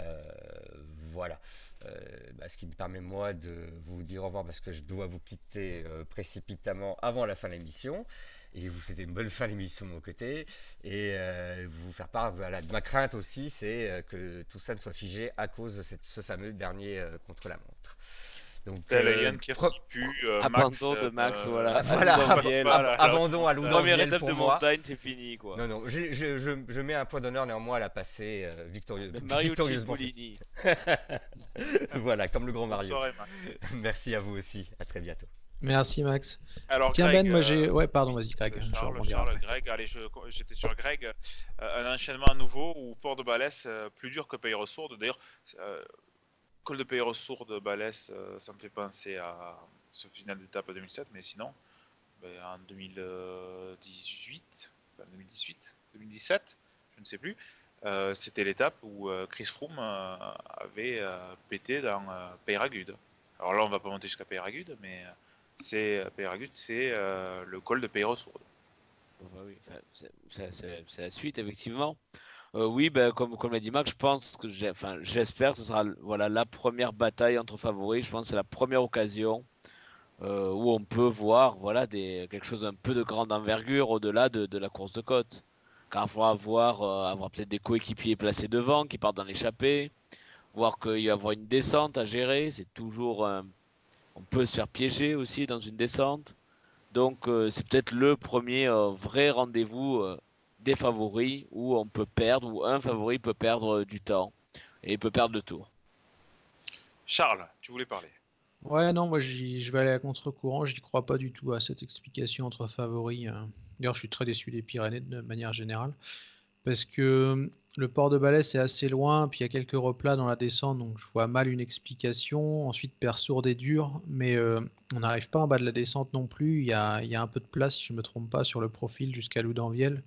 Euh, voilà. Euh, bah, ce qui me permet moi de vous dire au revoir parce que je dois vous quitter euh, précipitamment avant la fin de l'émission et vous souhaiter une bonne [LAUGHS] fin d'émission de mon côté et vous faire part voilà, de ma crainte aussi c'est que tout ça ne soit figé à cause de ce fameux dernier contre la montre. Donc, euh, Yann qui pro- pu, euh, Abandon Max, de Max, euh, voilà. voilà. Voilà. ab- abandon à Première étape pour de moi. montagne, c'est fini quoi. Non, non, je, je- je- je mets un point d'honneur néanmoins à la passer euh, victorieux- Mario victorieusement. [LAUGHS] Voilà, comme le grand Mario. Max. [LAUGHS] Merci à vous aussi, à très bientôt. Merci Max. Alors, Tiens Greg, Ben, moi j'ai. Ouais, pardon, vas-y Greg. Charles, Charles. Greg, allez, je- j'étais sur Greg. Euh, un enchaînement à nouveau où Port de Balès, euh, plus dur que Peyre-Sourde. D'ailleurs, euh, col de Peyre-Sourde, Balès, euh, ça me fait penser à ce final d'étape 2007, mais sinon, ben, en 2018, enfin, 2018, 2017, je ne sais plus, euh, c'était l'étape où euh, Chris Froome avait pété dans Peyragude. Alors là, on va pas monter jusqu'à Peyragude, mais c'est Peyragude, c'est le col de Peyre-Sourde. Bah oui, enfin, c'est- c'est c'est- c'est la suite, effectivement. Euh, oui, ben, comme, comme l'a dit Max, je pense que j'espère que ce sera voilà, la première bataille entre favoris. Je pense que c'est la première occasion euh, où on peut voir voilà, des, quelque chose d'un peu de grande envergure au-delà de, de la course de côte. Car il faudra avoir, euh, avoir peut-être des coéquipiers placés devant qui partent dans l'échappée, voir qu'il va y avoir une descente à gérer. C'est toujours. on peut se faire piéger aussi dans une descente. Donc c'est peut-être le premier vrai rendez-vous des favoris où on peut perdre, où un favori peut perdre euh, du temps et peut perdre le tour. Charles, tu voulais parler. Ouais, non, moi je vais aller à contre-courant. J'y crois pas du tout à cette explication entre favoris. euh. D'ailleurs, je suis très déçu des Pyrénées de manière générale. Parce que euh, le port de Balais est assez loin, puis il y a quelques replats dans la descente, donc je vois mal une explication. Ensuite, Persourde est dur, mais euh, on n'arrive pas en bas de la descente non plus. Il y a, il y a un peu de place, si je me trompe pas, sur le profil jusqu'à Loudanvielle.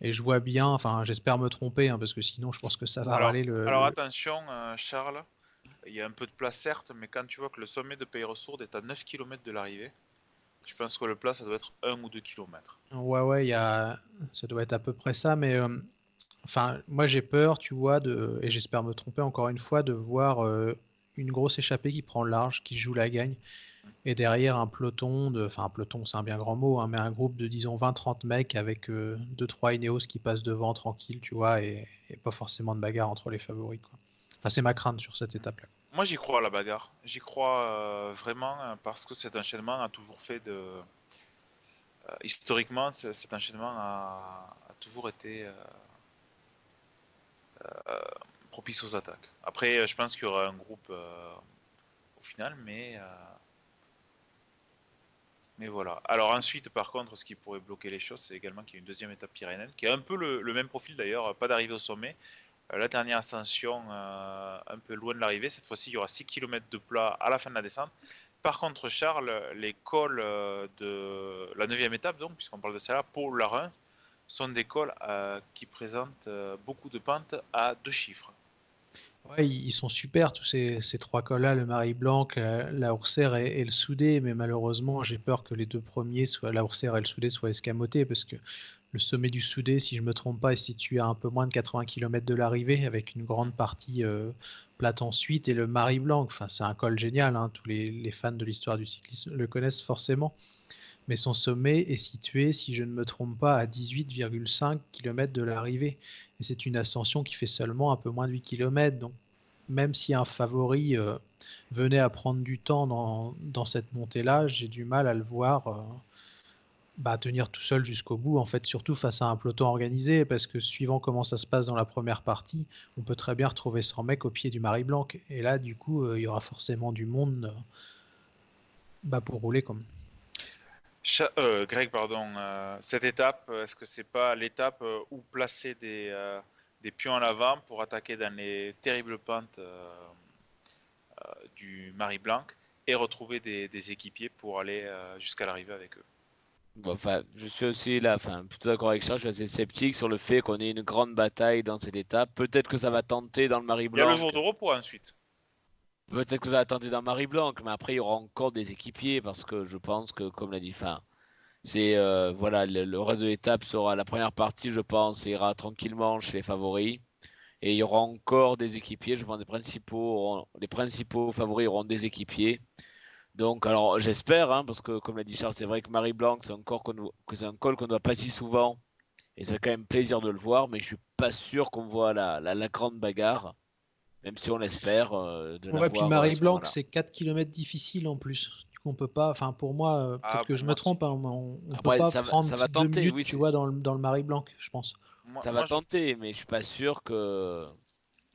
Et je vois bien, enfin j'espère me tromper, hein, parce que sinon je pense que ça va Alors- râler le. Alors attention, euh, Charles, il y a un peu de place certes, mais quand tu vois que le sommet de Peyre-Sourde est à 9 km de l'arrivée, je pense que le plat ça doit être 1 ou 2 km. Ouais, ouais, il y a... ça doit être à peu près ça, mais euh, enfin, moi j'ai peur, tu vois, de... et j'espère me tromper encore une fois, de voir euh, une grosse échappée qui prend le large, qui joue la gagne, et derrière un peloton, enfin un peloton c'est un bien grand mot, hein, mais un groupe de disons 20-30 mecs avec 2-3 Ineos qui passent devant tranquille, tu vois, et... pas forcément de bagarre entre les favoris. Enfin, c'est ma crainte sur cette étape-là. Moi j'y crois à la bagarre, j'y crois euh, vraiment euh, parce que cet enchaînement a toujours fait de... euh, historiquement, ce- cet enchaînement a, toujours été euh, euh, propice aux attaques. Après, je pense qu'il y aura un groupe au final, mais mais voilà. Alors ensuite, par contre, ce qui pourrait bloquer les choses, c'est également qu'il y a une deuxième étape pyrénéenne, qui a un peu le, même profil d'ailleurs, pas d'arrivée au sommet. Euh, la dernière ascension, euh, un peu loin de l'arrivée, cette fois-ci, il y aura 6 km de plat à la fin de la descente. Par contre, Charles, les cols euh, de la neuvième étape, donc, puisqu'on parle de celle-là, pour la sont des cols qui présentent beaucoup de pentes à deux chiffres. Ouais, ils sont super tous ces, trois cols-là, le Marie Blanc, la, Ourcère et, le Soudé, mais malheureusement j'ai peur que les deux premiers, la Ourcère et le Soudé, soient escamotés parce que le sommet du Soudé, si je ne me trompe pas, est situé à un peu moins de 80 km de l'arrivée avec une grande partie euh, plate ensuite et le Marie Blanc, enfin c'est un col génial, hein, tous les, fans de l'histoire du cyclisme le connaissent forcément. Mais son sommet est situé, si je ne me trompe pas, à 18,5 km de l'arrivée. Et c'est une ascension qui fait seulement un peu moins de 8 km. Donc, même si un favori euh, venait à prendre du temps dans, cette montée-là, j'ai du mal à le voir euh, bah, tenir tout seul jusqu'au bout, en fait, surtout face à un peloton organisé, parce que suivant comment ça se passe dans la première partie, on peut très bien retrouver 100 mecs au pied du Marie Blanc. Et là, du coup, euh, il y aura forcément du monde bah, pour rouler comme. Greg, pardon, cette étape, est-ce que c'est pas l'étape où placer des, des pions en avant pour attaquer dans les terribles pentes euh, euh, du Marie Blanc et retrouver des, équipiers pour aller euh, jusqu'à l'arrivée avec eux? enfin, je suis aussi là, enfin, plutôt d'accord avec ça. Je suis assez sceptique sur le fait qu'on ait une grande bataille dans cette étape. Peut-être que ça va tenter dans le Marie Blanc. Il y a le jour de repos ensuite. Peut-être que ça tenter dans Marie Blanc, mais après il y aura encore des équipiers parce que je pense que, comme l'a dit, enfin, c'est euh, voilà, le, reste de l'étape sera la première partie, je pense, ira tranquillement chez les favoris. Et il y aura encore des équipiers. Je pense des principaux, les principaux favoris auront des équipiers. Donc, alors j'espère, hein, parce que comme l'a dit Charles, c'est vrai que Marie Blanc, c'est un, un col qu'on ne voit pas si souvent. Et c'est quand même plaisir de le voir, mais je suis pas sûr qu'on voit la, grande bagarre, même si on l'espère. Euh, de ouais, puis Marie Blanc, c'est 4 km difficiles en plus on peut pas. Enfin, pour moi, euh, peut-être ah, que je me trompe, hein, on, ne peut pas prendre ça va tenter, minutes, oui, tu vois, dans le, dans le Marie Blanc, je pense. ça va tenter, mais je suis pas sûr que.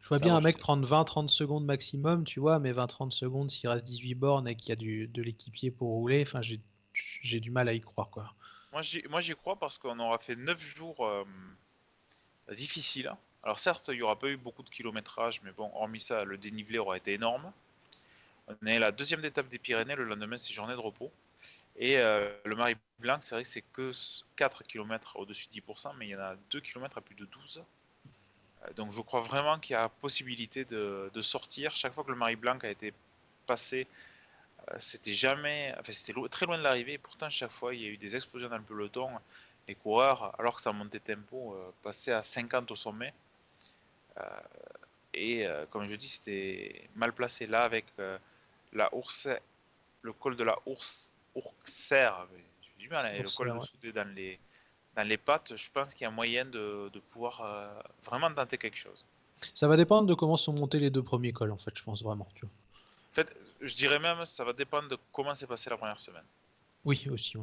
Je vois bien un mec prendre 20-30 secondes maximum, tu vois, mais 20-30 secondes s'il reste 18 bornes et qu'il y a du, de l'équipier pour rouler, enfin, j'ai du mal à y croire, quoi. Moi, j'y crois parce qu'on aura fait 9 jours euh, difficiles. Alors, certes, il y aura pas eu beaucoup de kilométrage, mais bon, hormis ça, le dénivelé aura été énorme. On est la deuxième étape des Pyrénées, le lendemain c'est journée de repos. Et euh, le Marie Blanc, c'est vrai que c'est que 4 km au-dessus de 10%, mais il y en a 2 km à plus de 12. Euh, donc je crois vraiment qu'il y a possibilité de, sortir. Chaque fois que le Marie Blanc a été passé, euh, c'était jamais, enfin c'était très loin de l'arrivée. Pourtant chaque fois il y a eu des explosions dans le peloton. Les coureurs, alors que ça montait tempo, passaient à 50 au sommet. Et comme je dis, c'était mal placé là avec la ours, le col de la ours, ourcère, j'ai du mal, hein, le col soudé dans les, dans les pattes, je pense qu'il y a moyen de, de pouvoir euh, vraiment tenter quelque chose. Ça va dépendre de comment sont montés les deux premiers cols, en fait, je pense vraiment. Tu vois. En fait, je dirais même, ça va dépendre de comment s'est passé la première semaine. Oui, aussi.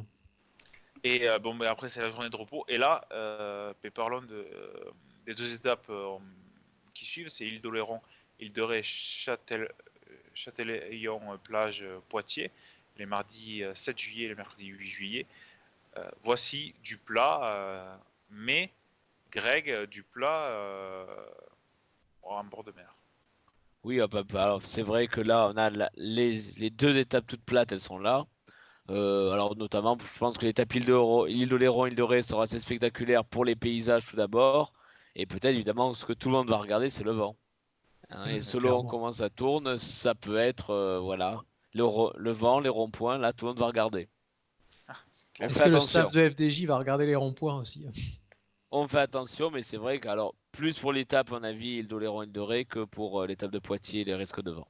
Et euh, bon, ben après, c'est la journée de repos. Et là, euh, des deux étapes euh, qui suivent c'est île d'Oléron, île de Ré, Châtel, Châtelaillon euh, plage euh, Poitiers, les mardis 7 euh, juillet et les mercredis 8 juillet. voici du plat, mais Greg, du plat en bord de mer. Oui, c'est vrai que là, on a les, deux étapes toutes plates, elles sont là. alors notamment, je pense que l'étape île de Léron, île de Ré sera assez spectaculaire pour les paysages tout d'abord. Et peut-être évidemment ce que tout le monde va regarder, c'est le vent. Hein, et selon comment ça tourne, ça peut être euh, voilà le, le, vent, les ronds-points. Là, tout le monde va regarder. Ah, Est-ce que le staff de FDJ va regarder les ronds-points aussi? On fait attention, mais c'est vrai que alors plus pour l'étape, on a vu il d'Oléron et de que pour euh, l'étape de Poitiers, les risques de vent.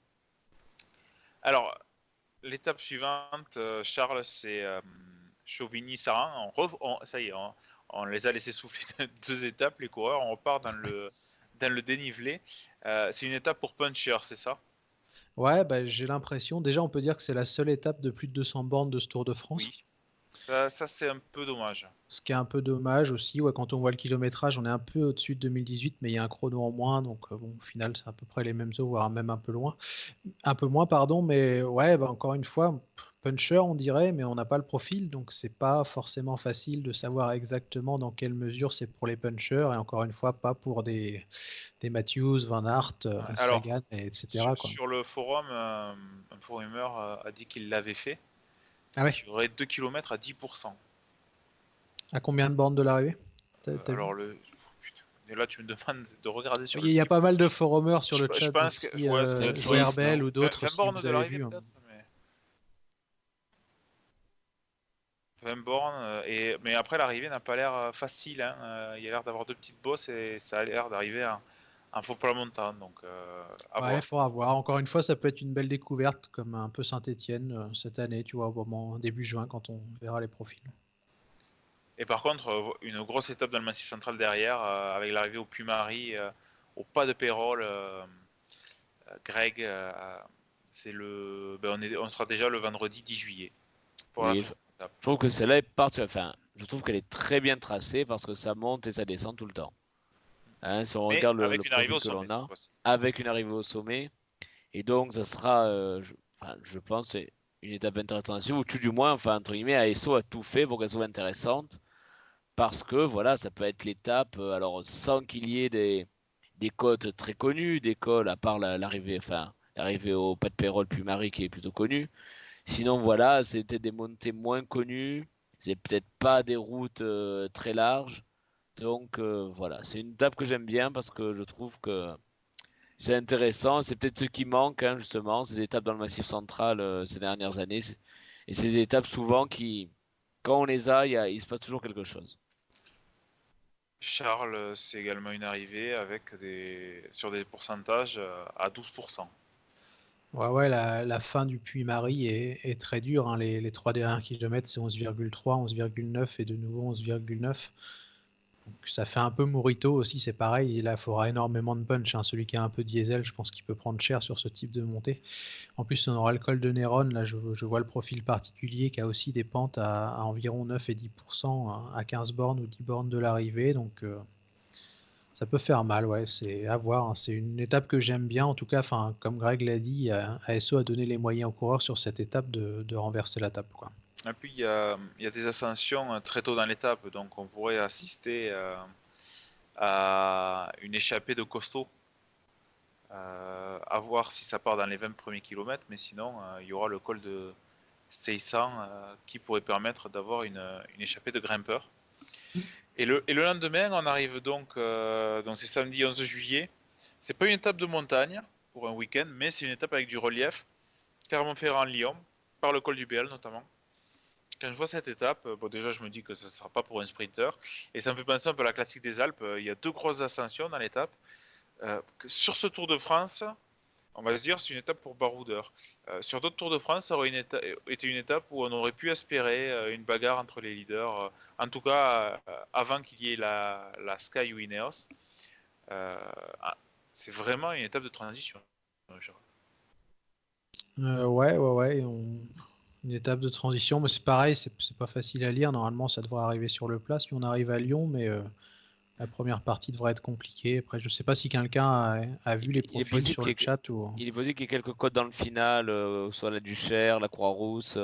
Alors, l'étape suivante, euh, Charles, c'est Chauvigny-Saran. ça y est, on, les a laissés souffler [LAUGHS] deux étapes, les coureurs. On repart dans le dans le dénivelé. Euh, c'est une étape pour puncher, c'est ça? Ouais, bah, j'ai l'impression. Déjà, on peut dire que c'est la seule étape de plus de 200 bornes de ce Tour de France. Ça, ça, c'est un peu dommage. Ce qui est un peu dommage aussi, ouais, quand on voit le kilométrage, on est un peu au-dessus de 2018, mais il y a un chrono en moins, donc euh, bon, au final, c'est à peu près les mêmes eaux, voire même un peu loin, un peu moins, pardon, mais ouais, bah, encore une fois, puncher, on dirait, mais on n'a pas le profil, donc c'est pas forcément facile de savoir exactement dans quelle mesure c'est pour les punchers, et encore une fois, pas pour des, des Matthews, Van Aert, euh, Alors, Sagan, et etc. Sur, quoi. sur le forum, euh, un forumeur euh, a dit qu'il l'avait fait. Ah ouais, Il y aurait 2 km à 10%. à combien de bornes de l'arrivée? Euh, alors le. oh. Et là, tu me demandes de regarder sur Il y a pas mal de forumers sur Je- le chat pense que- aussi, ouais, euh, ou d'autres 20 aussi, bornes vous de l'arrivée hein. peut-être, mais... 20 bornes, euh, et... mais après l'arrivée n'a pas l'air euh, facile. hein. Euh, Il y a l'air d'avoir deux petites bosses et ça a l'air d'arriver en, en faux plat montant. Donc, euh, à Ouais, voir. faudra voir. Encore une fois, ça peut être une belle découverte, comme un peu Saint-Etienne cette année, tu vois, au moment début juin, quand on verra les profils. Et par contre, une grosse étape dans le massif central derrière, euh, avec l'arrivée au Puy-Marie, euh, au pas de Pérol, Greg, euh, c'est le, ben, on, est... on sera déjà le vendredi 10 juillet. Pour Oui. Je trouve que celle-là est partie. Enfin, je trouve qu'elle est très bien tracée parce que ça monte et ça descend tout le temps. Hein, si on Mais regarde le, le profil que l'on a, avec une arrivée au sommet, et donc ça sera, euh, je, enfin, je pense, une étape intéressante ou tout du moins, enfin, entre guillemets, ASO a tout fait pour qu'elle soit intéressante, parce que voilà, ça peut être l'étape, euh, alors sans qu'il y ait des, des côtes très connues, des cols, à part la- l'arrivée, enfin, l'arrivée au pas de Pérol puis Marie qui est plutôt connue. Sinon, voilà, c'était des montées moins connues, c'est peut-être pas des routes euh, très larges. Donc euh, voilà, c'est une étape que j'aime bien parce que je trouve que c'est intéressant. C'est peut-être ce qui manque, hein, justement, ces étapes dans le Massif central euh, ces dernières années. Et ces étapes, souvent, qui, quand on les a, a- il se passe toujours quelque chose. Charles, c'est également une arrivée avec des sur des pourcentages à 12%. Ouais, ouais, la, fin du Puy-Marie est, est très dure. hein. Les, les 3 derniers kilomètres, c'est 11,3, 11,9 et de nouveau 11,9. Donc ça fait un peu Morito aussi, c'est pareil. Là, il faudra énormément de punch. hein. Celui qui a un peu diesel, je pense qu'il peut prendre cher sur ce type de montée. En plus, on aura le col de Néron. Là, je, vois le profil particulier qui a aussi des pentes à, à environ 9 et 10% hein, à 15 bornes ou 10 bornes de l'arrivée. Donc euh, ça peut faire mal, ouais, c'est à voir. hein. C'est une étape que j'aime bien, en tout cas, comme Greg l'a dit, euh, ASO a donné les moyens aux coureurs sur cette étape de, renverser la table. Et puis il y a, des ascensions euh, très tôt dans l'étape, donc on pourrait assister euh, à une échappée de costaud. À voir si ça part dans les 20 premiers kilomètres, mais sinon il y aura le col de 600 euh, qui pourrait permettre d'avoir une, une échappée de grimpeurs. Et le, lendemain, on arrive donc, euh, donc c'est samedi 11 juillet. C'est pas une étape de montagne pour un week-end, mais c'est une étape avec du relief. Clermont-Ferrand-Lyon, par le col du Béal notamment quand je vois cette étape, euh, bon déjà je me dis que ce ne sera pas pour un sprinter, et ça me fait penser un peu à la classique des Alpes, euh, il y a deux grosses ascensions dans l'étape. Sur ce Tour de France, on va se dire c'est une étape pour baroudeur. Euh, sur d'autres Tours de France, ça aurait une été une étape où on aurait pu espérer euh, une bagarre entre les leaders, euh, en tout cas avant qu'il y ait la, Sky ou Ineos. Ah, c'est vraiment une étape de transition. ouais, ouais, ouais, une étape de transition, mais c'est pareil, c'est pas facile à lire. Normalement, ça devrait arriver sur le plat si on arrive à Lyon, mais la première partie devrait être compliquée. Après, je sais pas si quelqu'un a, a vu les profils sur le chat ou. Il est possible qu'il y ait quelques codes dans le final, euh, soit la Duchère, la Croix-Rousse.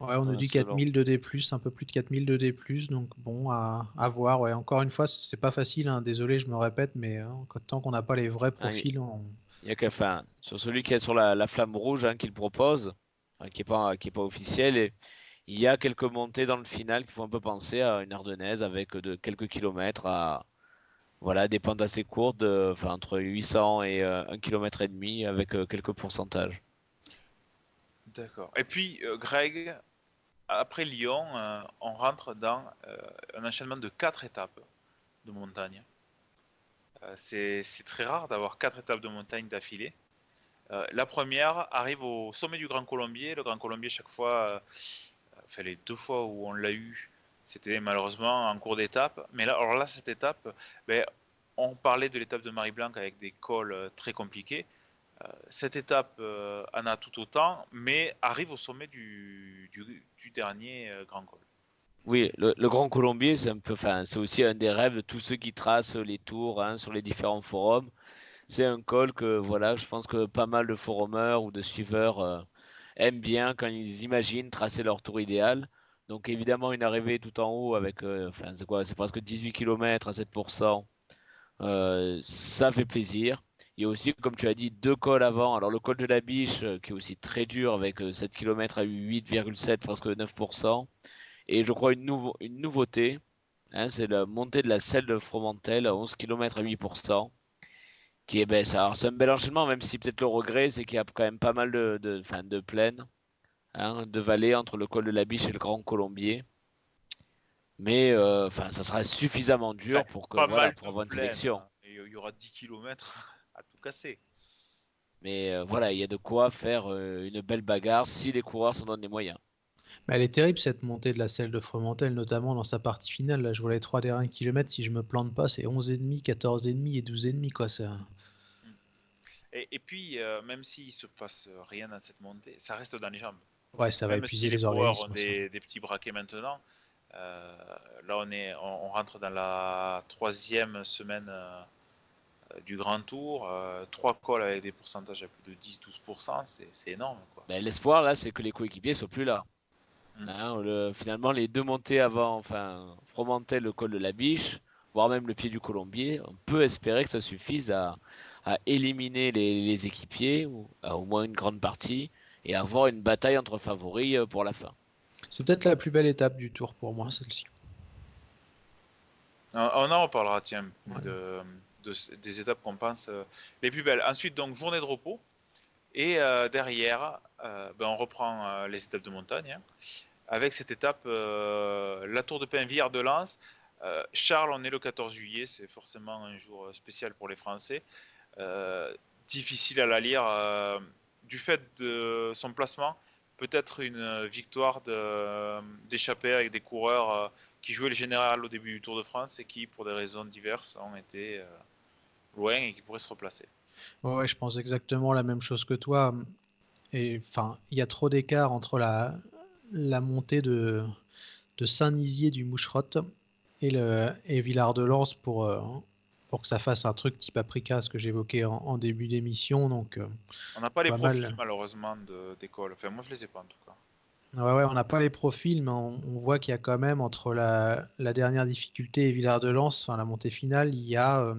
Ouais, on nous dit selon. 4000 de D+, un peu plus de 4000 de D+, donc bon, à, à voir. Ouais. Encore une fois, c'est pas facile, hein, désolé, je me répète, mais euh, tant qu'on n'a pas les vrais Ah, il- profils, on... Il y a que, enfin, sur celui qui est sur la, la flamme rouge hein, qu'il propose, hein, qui n'est pas, qui est pas officiel, et il y a quelques montées dans le final qui font un peu penser à une ardennaise avec de quelques kilomètres à voilà, des pentes assez courtes, enfin, entre 800 et euh, 1 km et demi avec euh, quelques pourcentages. D'accord. Et puis, euh, Greg, après Lyon, euh, on rentre dans euh, un enchaînement de quatre étapes de montagne. Euh, c'est très rare d'avoir quatre étapes de montagne d'affilée. Euh, la première arrive au sommet du Grand Colombier. Le Grand Colombier, chaque fois, euh, enfin les deux fois où on l'a eu, c'était malheureusement en cours d'étape. Mais là, alors là, cette étape, ben, on parlait de l'étape de Marie-Blanc avec des cols euh, très compliqués. cette étape en a tout autant, mais arrive au sommet du, du, dernier grand col. Oui, le, Grand Colombier, c'est un peu, enfin, c'est aussi un des rêves de tous ceux qui tracent les tours hein, sur les différents forums. C'est un col que, voilà, je pense que pas mal de forumers ou de suiveurs aiment bien quand ils imaginent tracer leur tour idéal. Donc évidemment une arrivée tout en haut avec, euh, enfin c'est quoi, c'est presque 18 km à 7%. Euh, ça fait plaisir. Il y a aussi, comme tu as dit, deux cols avant. Alors le col de la Biche euh, qui est aussi très dur avec 7 km à 8,7, presque 9%. Et je crois une, une nouveauté, hein, c'est la montée de la selle de Fromentel à 11 km à 8%. Qui est, ben, c'est un bel enchaînement, même si peut-être le regret, c'est qu'il y a quand même pas mal de, de, de plaines. Hein, de vallée entre le col de la Biche et le Grand Colombier. Mais euh, enfin, ça sera suffisamment dur pour, que, voilà, pour avoir une sélection. Hein. il y aura 10 km [LAUGHS] à tout casser. Mais euh, voilà, il y a de quoi faire euh, une belle bagarre si les coureurs s'en donnent les moyens. Mais elle est terrible cette montée de la selle de Fromentel, notamment dans sa partie finale. Là, je vois les 3 derniers kilomètres, si je me plante pas, c'est 11,5, 14,5 et 12,5. Quoi, ça... Et, et puis, même s'il se passe rien dans cette montée, ça reste dans les jambes. Ouais, ça va épuiser les, organismes. des, des, petits braquets maintenant. Euh, là, on, est, on, rentre dans la troisième semaine euh, du Grand Tour. Euh, trois cols avec des pourcentages à plus de 10-12%, c'est énorme. Ben, l'espoir, là, c'est que les coéquipiers soient plus là. Mm. Hein, finalement, les deux montées avant, enfin, Fromentel, le col de la Biche, voire même le pied du Colombier, on peut espérer que ça suffise à, à éliminer les, les, équipiers, ou à au moins une grande partie, et avoir une bataille entre favoris euh, pour la fin. C'est peut-être la plus belle étape du tour pour moi, celle-ci. On en reparlera, tiens, de, des étapes qu'on pense euh, les plus belles. Ensuite, donc, journée de repos. Et euh, derrière, ben, on reprend les étapes de montagne. Hein, avec cette étape, la Tour de Pinvière de Lens. Charles, on est le 14 juillet, c'est forcément un jour spécial pour les Français. difficile à la lire du fait de son placement, peut-être une victoire d'échapper avec des coureurs euh, qui jouaient le général au début du Tour de France et qui, pour des raisons diverses, ont été euh, loin et qui pourraient se replacer. Ouais, je pense exactement la même chose que toi. Et enfin, il y a trop d'écart entre la, la montée de, de Saint-Nizier du Moucherotte et, le, et Villard de Lens pour, euh, pour que ça fasse un truc type Paprika, ce que j'évoquais en, début d'émission. Donc, euh, on n'a pas les profils malheureusement d'école. Enfin, moi je les ai pas en tout cas. Ouais, ouais, on n'a pas les profils, mais on, voit qu'il y a quand même entre la, dernière difficulté et Villard de Lens, enfin la montée finale, il y a euh,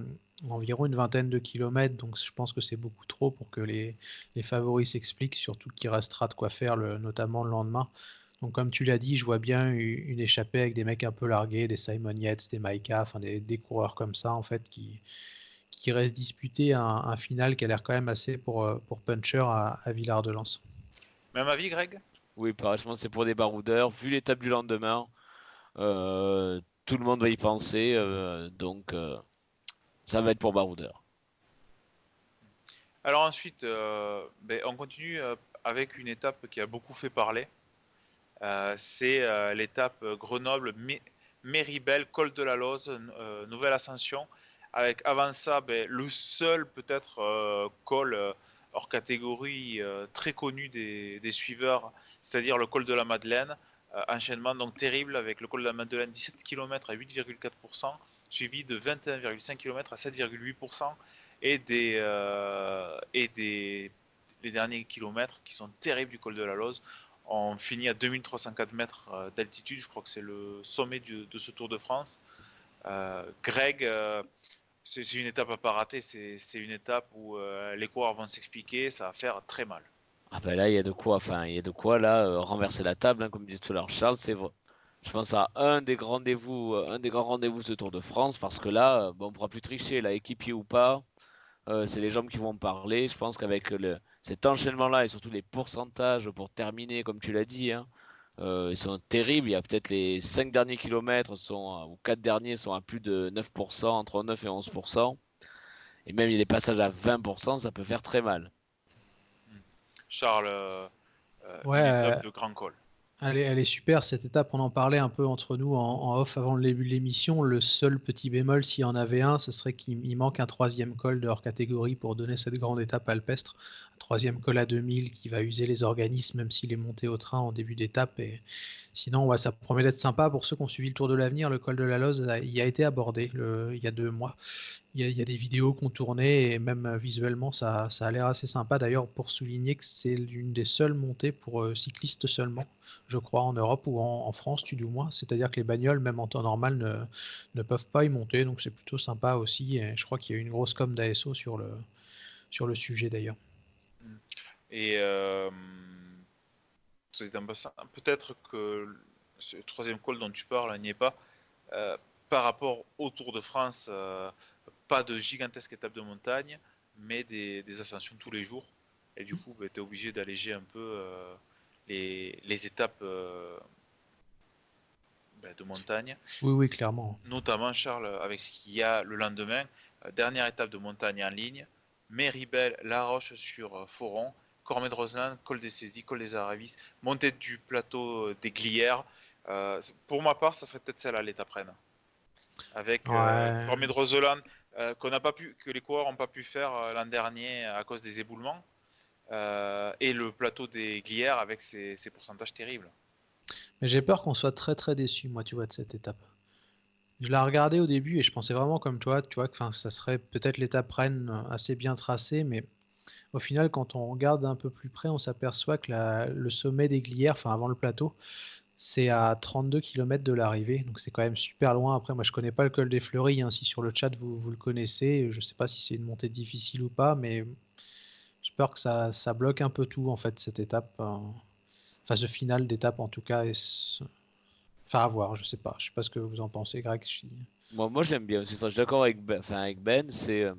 environ une vingtaine de kilomètres. Donc je pense que c'est beaucoup trop pour que les, les favoris s'expliquent, surtout qu'il restera de quoi faire, le, notamment le lendemain. Donc, comme tu l'as dit, je vois bien une échappée avec des mecs un peu largués, des Simon Yates, des Maika, enfin des, coureurs comme ça, en fait, qui, qui restent disputer un, final qui a l'air quand même assez pour, euh, pour Puncher à, Villard de Lens. Même avis, Greg? Oui, pareil, je pense que c'est pour des baroudeurs. Vu l'étape du lendemain, euh, tout le monde va y penser, euh, donc ça va être pour baroudeurs. Alors ensuite, ben, on continue avec une étape qui a beaucoup fait parler. Euh, c'est euh, l'étape Grenoble-Méribel, col de la Loze, euh, nouvelle ascension. Avec avant ça, ben, le seul peut-être col hors catégorie très connu des, suiveurs, c'est-à-dire le col de la Madeleine. enchaînement donc terrible avec le col de la Madeleine, 17 km à 8,4%, suivi de 21,5 km à 7,8%, et des, et des les derniers kilomètres qui sont terribles du col de la Loze. On finit à 2304 mètres euh, d'altitude, je crois que c'est le sommet de ce Tour de France. Euh, Greg, euh, c'est une étape à pas rater, c'est une étape où les coureurs vont s'expliquer, ça va faire très mal. Ah ben là, il y a de quoi, enfin, il y a de quoi là renverser la table, hein, comme disait tout à l'heure Charles. C'est je pense à un des grands rendez-vous, un des grands rendez-vous de ce Tour de France, parce que là, bon, on pourra plus tricher, là, équipier ou pas. c'est les jambes qui vont parler. Je pense qu'avec le, cet enchaînement-là et surtout les pourcentages pour terminer, comme tu l'as dit, hein, euh, ils sont terribles. Il y a peut-être les 5 derniers kilomètres sont, ou 4 derniers sont à plus de 9%, entre 9 et 11%. Et même il y a des passages à 20%, ça peut faire très mal. Charles, euh, euh de grand col. Elle est, super cette étape, on en parlait un peu entre nous en, off avant le début de l'émission. Le seul petit bémol, s'il y en avait un, ce serait qu'il manque un troisième col de hors catégorie pour donner cette grande étape alpestre. Un troisième col à 2000 qui va user les organismes, même s'il est monté au train en début d'étape. Et sinon, ça promet d'être sympa. Pour ceux qui ont suivi le Tour de l'Avenir, le col de la Loze il a été abordé il y a deux mois. Il y, a, des vidéos qu'on tournait et même visuellement, ça, a l'air assez sympa. D'ailleurs, pour souligner que c'est l'une des seules montées pour euh, cyclistes seulement je crois, en Europe ou en, France, tu du moins. C'est-à-dire que les bagnoles, même en temps normal, ne, peuvent pas y monter. Donc c'est plutôt sympa aussi. Et je crois qu'il y a eu une grosse com d'ASO sur le, sur le sujet d'ailleurs. Et euh, peut-être que ce troisième col dont tu parles n'y est pas. Euh, par rapport au Tour de France, euh, pas de gigantesque étape de montagne, mais des, ascensions tous les jours. Et du coup, bah, tu es obligé d'alléger un peu les, étapes euh, ben, de montagne. Oui, oui, clairement. Notamment, Charles, avec ce qu'il y a le lendemain, euh, dernière étape de montagne en ligne, Méribel, La Roche sur euh, Foron, Cormet de Roseland, col des Saisies, col des Aravis, montée du plateau des Glières. pour ma part, ça serait peut-être celle à l'étape Rennes. Avec Cormet de Roseland, qu'on n'a pas pu, que les coureurs n'ont pas pu faire l'an dernier à cause des éboulements. Euh, et le plateau des Glières avec ses, pourcentages terribles. Mais j'ai peur qu'on soit très très déçu, moi, tu vois, de cette étape. Je l'ai regardé au début et je pensais vraiment comme toi, tu vois, que ça serait peut-être l'étape Rennes assez bien tracée, mais au final, quand on regarde un peu plus près, on s'aperçoit que le sommet des Glières, enfin avant le plateau, c'est à 32 km de l'arrivée, donc c'est quand même super loin. Après, moi je connais pas le col des Fleuries, hein, si sur le chat vous, vous le connaissez, je sais pas si c'est une montée difficile ou pas, mais j'ai peur que ça, ça, bloque un peu tout, en fait, cette étape. Enfin, phase finale d'étape, en tout cas. Enfin, à voir, je sais pas. Je sais pas ce que vous en pensez, Greg. Moi, moi j'aime bien. Je suis d'accord avec Ben. Enfin, avec ben c'est.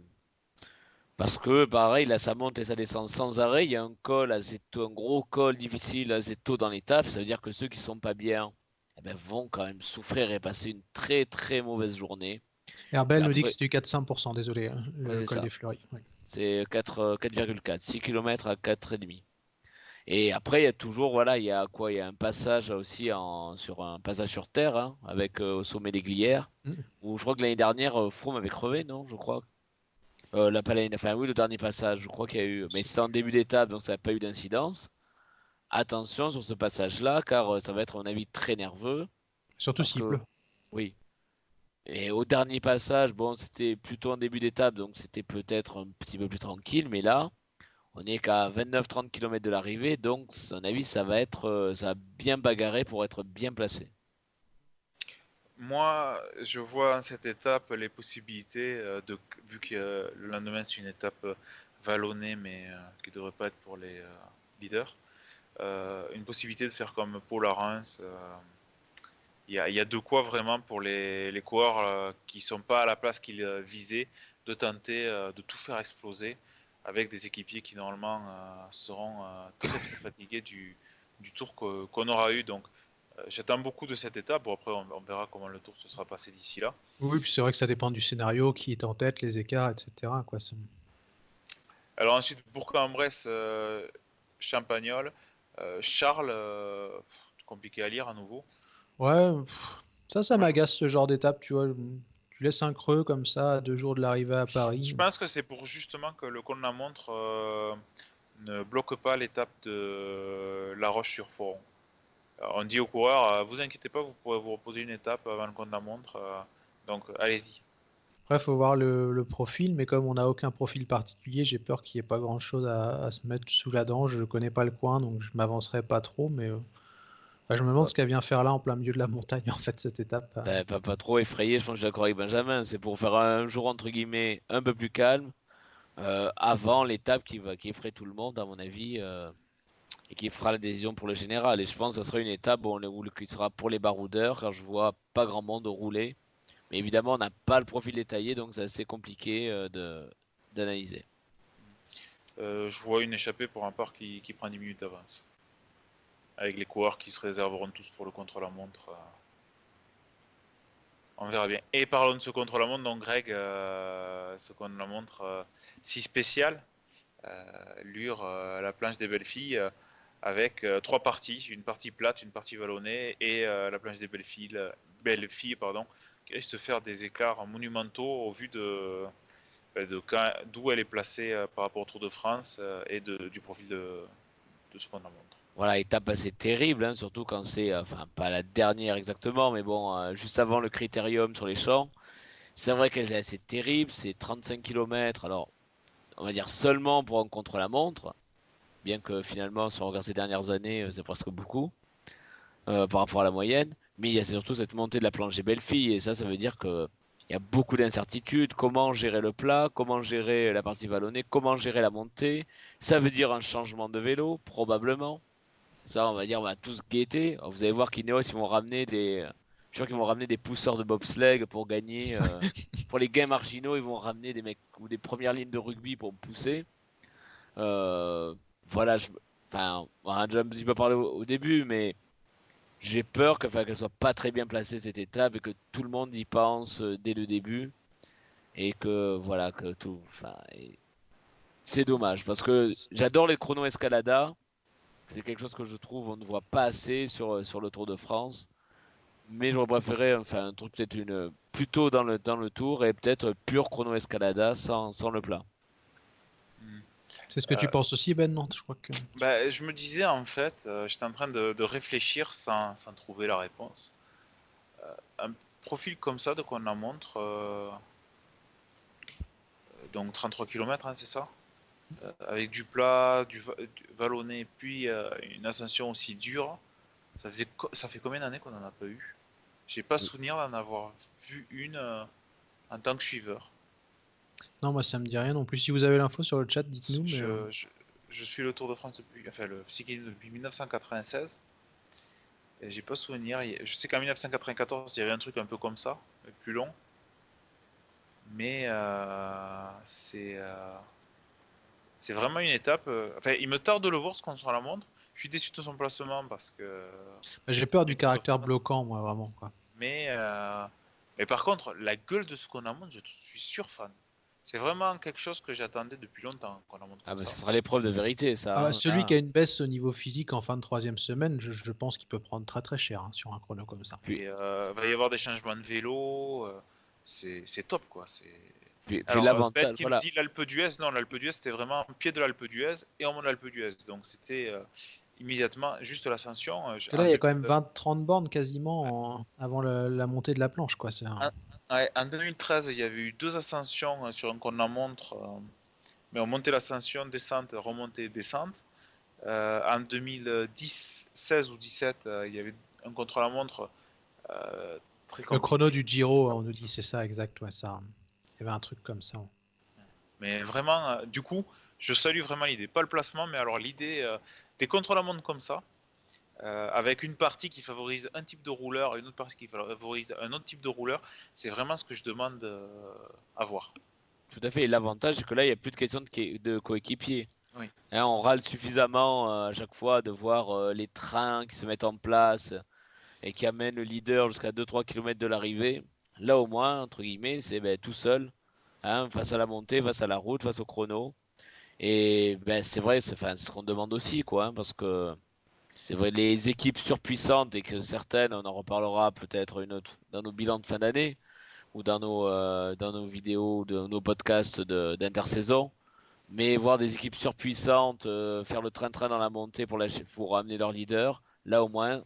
Parce que, pareil, là, ça monte et ça descend sans arrêt. Il y a un col assez tôt, un gros col difficile assez tôt dans l'étape. Ça veut dire que ceux qui sont pas bien eh ben, vont quand même souffrir et passer une très très mauvaise journée. Herbel nous dit que c'est du 400%, désolé, hein, le col des Fleuries. C'est 4,4, 6 km à 4,5. Et après, il y a toujours, voilà, il y a quoi? Il y a un passage aussi en, sur un passage sur terre, hein, avec euh, au sommet des Glières, mm. où je crois que l'année dernière, euh, Froome avait crevé, non Je crois? Euh, la enfin oui, le dernier passage, je crois qu'il y a eu, mais c'est en début d'étape, donc ça n'a pas eu d'incidence. Attention sur ce passage-là, car ça va être, à mon avis, très nerveux. Surtout s'il pleut. Oui, et au dernier passage, bon, c'était plutôt en début d'étape, donc c'était peut-être un petit peu plus tranquille, mais là, on n'est qu'à 29-30 km de l'arrivée, donc à mon avis, ça va être, euh, ça va bien bagarrer pour être bien placé. Moi, je vois en cette étape les possibilités, euh, de, vu que le lendemain c'est une étape euh, vallonnée, mais qui ne devrait pas être pour les leaders, une possibilité de faire comme Paul Arens il y, a, de quoi vraiment pour les, coureurs euh, qui ne sont pas à la place qu'ils euh, visaient de tenter euh, de tout faire exploser avec des équipiers qui normalement seront très, fatigués du, du tour qu'on aura eu. Donc j'attends beaucoup de cette étape. Bon, après, on, verra comment le tour se sera passé d'ici là. Oui, puis c'est vrai que ça dépend du scénario, qui est en tête, les écarts, etc. Quoi. Alors ensuite, Bourg-en-Bresse, Champagnol, Charles, compliqué à lire à nouveau. Ouais, ça, ça m'agace ce genre d'étape, tu vois. Tu laisses un creux comme ça à deux jours de l'arrivée à Paris. Je pense que c'est pour justement que le compte la montre euh, ne bloque pas l'étape de La Roche-sur-Foron. On dit aux coureurs, euh, vous inquiétez pas, vous pourrez vous reposer une étape avant le compte la montre. Euh, donc allez-y. Après, il faut voir le, profil, mais comme on n'a aucun profil particulier, j'ai peur qu'il n'y ait pas grand chose à, se mettre sous la dent. Je ne connais pas le coin, donc je m'avancerai pas trop, mais je me demande ce qu'elle vient faire là en plein milieu de la montagne, en fait, cette étape. Ben, pas, trop effrayé, je pense que je suis d'accord avec Benjamin. C'est pour faire un jour, entre guillemets, un peu plus calme, euh, avant l'étape qui, va, qui effraie tout le monde, à mon avis, euh, et qui fera la décision pour le général. Et je pense que ce sera une étape où on, qui sera pour les baroudeurs, car je vois pas grand monde rouler. Mais évidemment, on n'a pas le profil détaillé, donc c'est assez compliqué euh, d'analyser. je vois une échappée pour un parc qui, qui prend 10 minutes d'avance avec les coureurs qui se réserveront tous pour le contre-la-montre. Euh. On verra bien. Et parlons de ce contre-la-montre, donc Greg, euh, ce contre-la-montre euh, si spécial, Lure, la planche des belles filles. avec trois parties, une partie plate, une partie vallonnée et la planche des belles filles, belles filles pardon, qui se faire des écarts monumentaux au vu de, ben, d'où elle est placée par rapport au Tour de France et du profil de, de ce qu'on a montre. Voilà, étape assez terrible, hein, surtout quand c'est, enfin pas la dernière exactement, mais bon, juste avant le critérium sur les champs. C'est vrai qu'elle est assez terrible, c'est 35 km, alors on va dire seulement pour un contre-la-montre, bien que finalement, si on regarde ces dernières années, euh, c'est presque beaucoup euh, par rapport à la moyenne. Mais il y a surtout cette montée de la planche des filles, et ça, ça veut dire qu'il y a beaucoup d'incertitudes. Comment gérer le plat, comment gérer la partie vallonnée, comment gérer la montée. Ça veut dire un changement de vélo, probablement. Ça, on va dire, on va tous guetter. Vous allez voir qu'Ineos, ils vont ramener des, je suis sûr qu'ils vont ramener des pousseurs de bobsleigh pour gagner. Euh, [LAUGHS] pour les gains marginaux, ils vont ramener des mecs ou des premières lignes de rugby pour pousser. Euh, voilà, je, enfin, on a déjà un petit peu parlé au, début, mais j'ai peur qu'elle soit pas très bien placée cette étape et que tout le monde y pense euh, dès le début et que voilà que tout, enfin, c'est dommage parce que j'adore les chrono escalada. C'est quelque chose que je trouve on ne voit pas assez sur sur le Tour de France mais j'aurais préféré enfin, un truc peut-être une plutôt dans le, dans le tour et peut-être pure chrono escalada sans, sans le plat. C'est ce que tu euh, penses aussi, Ben Non, je crois que. Bah, je me disais en fait, euh, j'étais en train de, de réfléchir sans, sans, trouver la réponse. Euh, un profil comme ça, de quoi on en montre, donc 33 km, hein, c'est ça? Avec du plat, du, du vallonné, puis une ascension aussi dure. Ça, faisait, ça fait combien d'années qu'on en a pas eu? J'ai pas souvenir d'en avoir vu une euh, en tant que suiveur. Non, moi ça me dit rien non plus. Si vous avez l'info sur le chat, dites-nous. Je, euh, je, suis le Tour de France depuis, enfin le cyclisme depuis 1996. Et j'ai pas souvenir. Je sais qu'en 1994, il y avait un truc un peu comme ça, plus long. Mais euh, c'est c'est vraiment une étape. Enfin, il me tarde de le voir ce qu'on sera la montre. Je suis déçu de son placement parce que. J'ai peur du caractère bloquant, moi, vraiment. Quoi. Mais, euh, mais par contre, la gueule de ce qu'on a montré, je suis sur fan. C'est vraiment quelque chose que j'attendais depuis longtemps qu'on a montré. Ah, bah, ça sera l'épreuve de vérité, ça. Ah, hein. celui qui a une baisse au niveau physique en fin de troisième semaine, je, pense qu'il peut prendre très très cher hein, sur un chrono comme ça. Puis, euh, va y avoir des changements de vélo. Euh, c'est top, quoi. C'est. Puis, puis l'avantage. Voilà. dit l'Alpe d'Huez, non, l'Alpe d'Huez c'était vraiment pied de l'Alpe d'Huez et en mode l'Alpe d'Huez. Donc c'était euh, immédiatement juste l'ascension. Euh, là, il y a quand même 20-30 bornes quasiment avant la montée de la planche. Quoi. En, 2013, il y avait eu deux ascensions euh, sur un qu'on en montre, euh, mais on montait l'ascension, descente, remontée, descente. en 2010, 16 ou 17, il y avait un contre-la-montre très Le chrono du Giro, on nous dit c'est ça, exact. Ouais, ça. Il y avait un truc comme ça. Mais vraiment, du coup, je salue vraiment l'idée. Pas le placement, mais alors l'idée euh, des contre-la-montre comme ça, euh, avec une partie qui favorise un type de rouleur et une autre partie qui favorise un autre type de rouleur, c'est vraiment ce que je demande euh, à voir. Tout à fait. Et l'avantage, c'est que là, il n'y a plus de question de, de coéquipier. Hein, on râle suffisamment à chaque fois de voir les trains qui se mettent en place et qui amènent le leader jusqu'à 2-3 km de l'arrivée. Là, au moins, entre guillemets, c'est ben, tout seul, hein, face à la montée, face à la route, face au chrono. Et ben, c'est vrai, c'est ce qu'on demande aussi, quoi, hein, parce que c'est vrai, les équipes surpuissantes et que certaines, on en reparlera peut-être une autre dans nos bilans de fin d'année ou dans nos, euh, dans nos vidéos, nos podcasts d'intersaison. Mais voir des équipes surpuissantes euh, faire le train-train dans la montée pour, lâcher, pour amener leur leader, là au moins,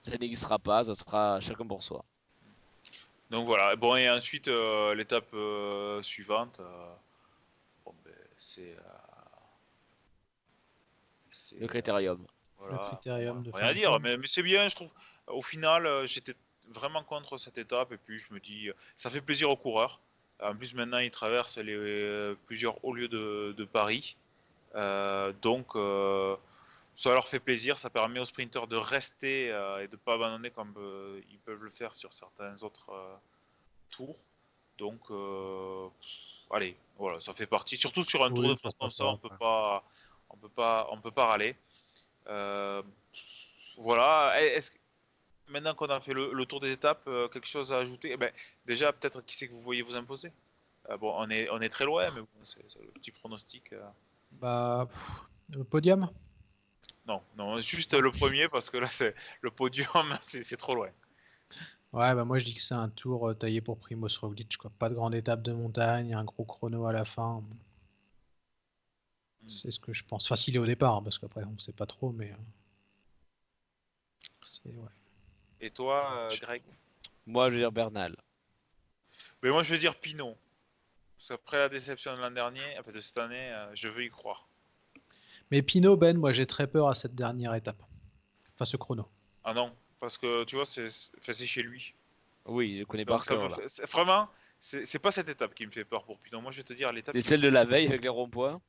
ça n'existera pas, ça sera chacun pour soi. Donc voilà, bon et ensuite euh, l'étape suivante, bon, ben, c'est le critérium. Voilà. Rien à dire, mais, c'est bien, je trouve. Au final, euh, j'étais vraiment contre cette étape, et puis je me dis, ça fait plaisir aux coureurs. En plus, maintenant, ils traversent les, euh, plusieurs hauts lieux de, Paris. Euh, donc, ça leur fait plaisir, ça permet aux sprinteurs de rester et de ne pas abandonner comme ils peuvent le faire sur certains autres tours. Donc, allez, voilà, ça fait partie. Surtout sur un tour de France comme ça, on peut pas on peut pas, on peut pas râler. Euh, voilà. Est-ce maintenant qu'on a fait le, tour des étapes, euh, quelque chose à ajouter? Eh ben, Déjà, peut-être qui c'est que vous voyez vous imposer? Euh, Bon, on est, on est très loin, mais bon, c'est le petit pronostic. Bah, le podium non, non, juste le premier parce que là, c'est le podium, [LAUGHS] c'est trop loin. Ouais, bah moi je dis que c'est un tour euh, taillé pour Primoz Roglic, quoi. Pas de grande étape de montagne, un gros chrono à la fin. Hmm. C'est ce que je pense. Enfin, s'il est au départ, hein, parce qu'après on sait pas trop, mais. euh, ouais. Et toi, euh, Greg? Moi, je veux dire Bernal. Mais moi, je vais dire Pinot. Parce qu'après la déception de l'an dernier, enfin de cette année, euh, je veux y croire. Mais Pinot, Ben, moi j'ai très peur à cette dernière étape. Enfin, ce chrono. Ah non, parce que tu vois, c'est enfin, chez lui. Oui, je connais c'est- Vraiment, c'est pas cette étape qui me fait peur pour Pinot. Moi, je vais te dire l'étape. C'est celle de la veille avec les ronds-points.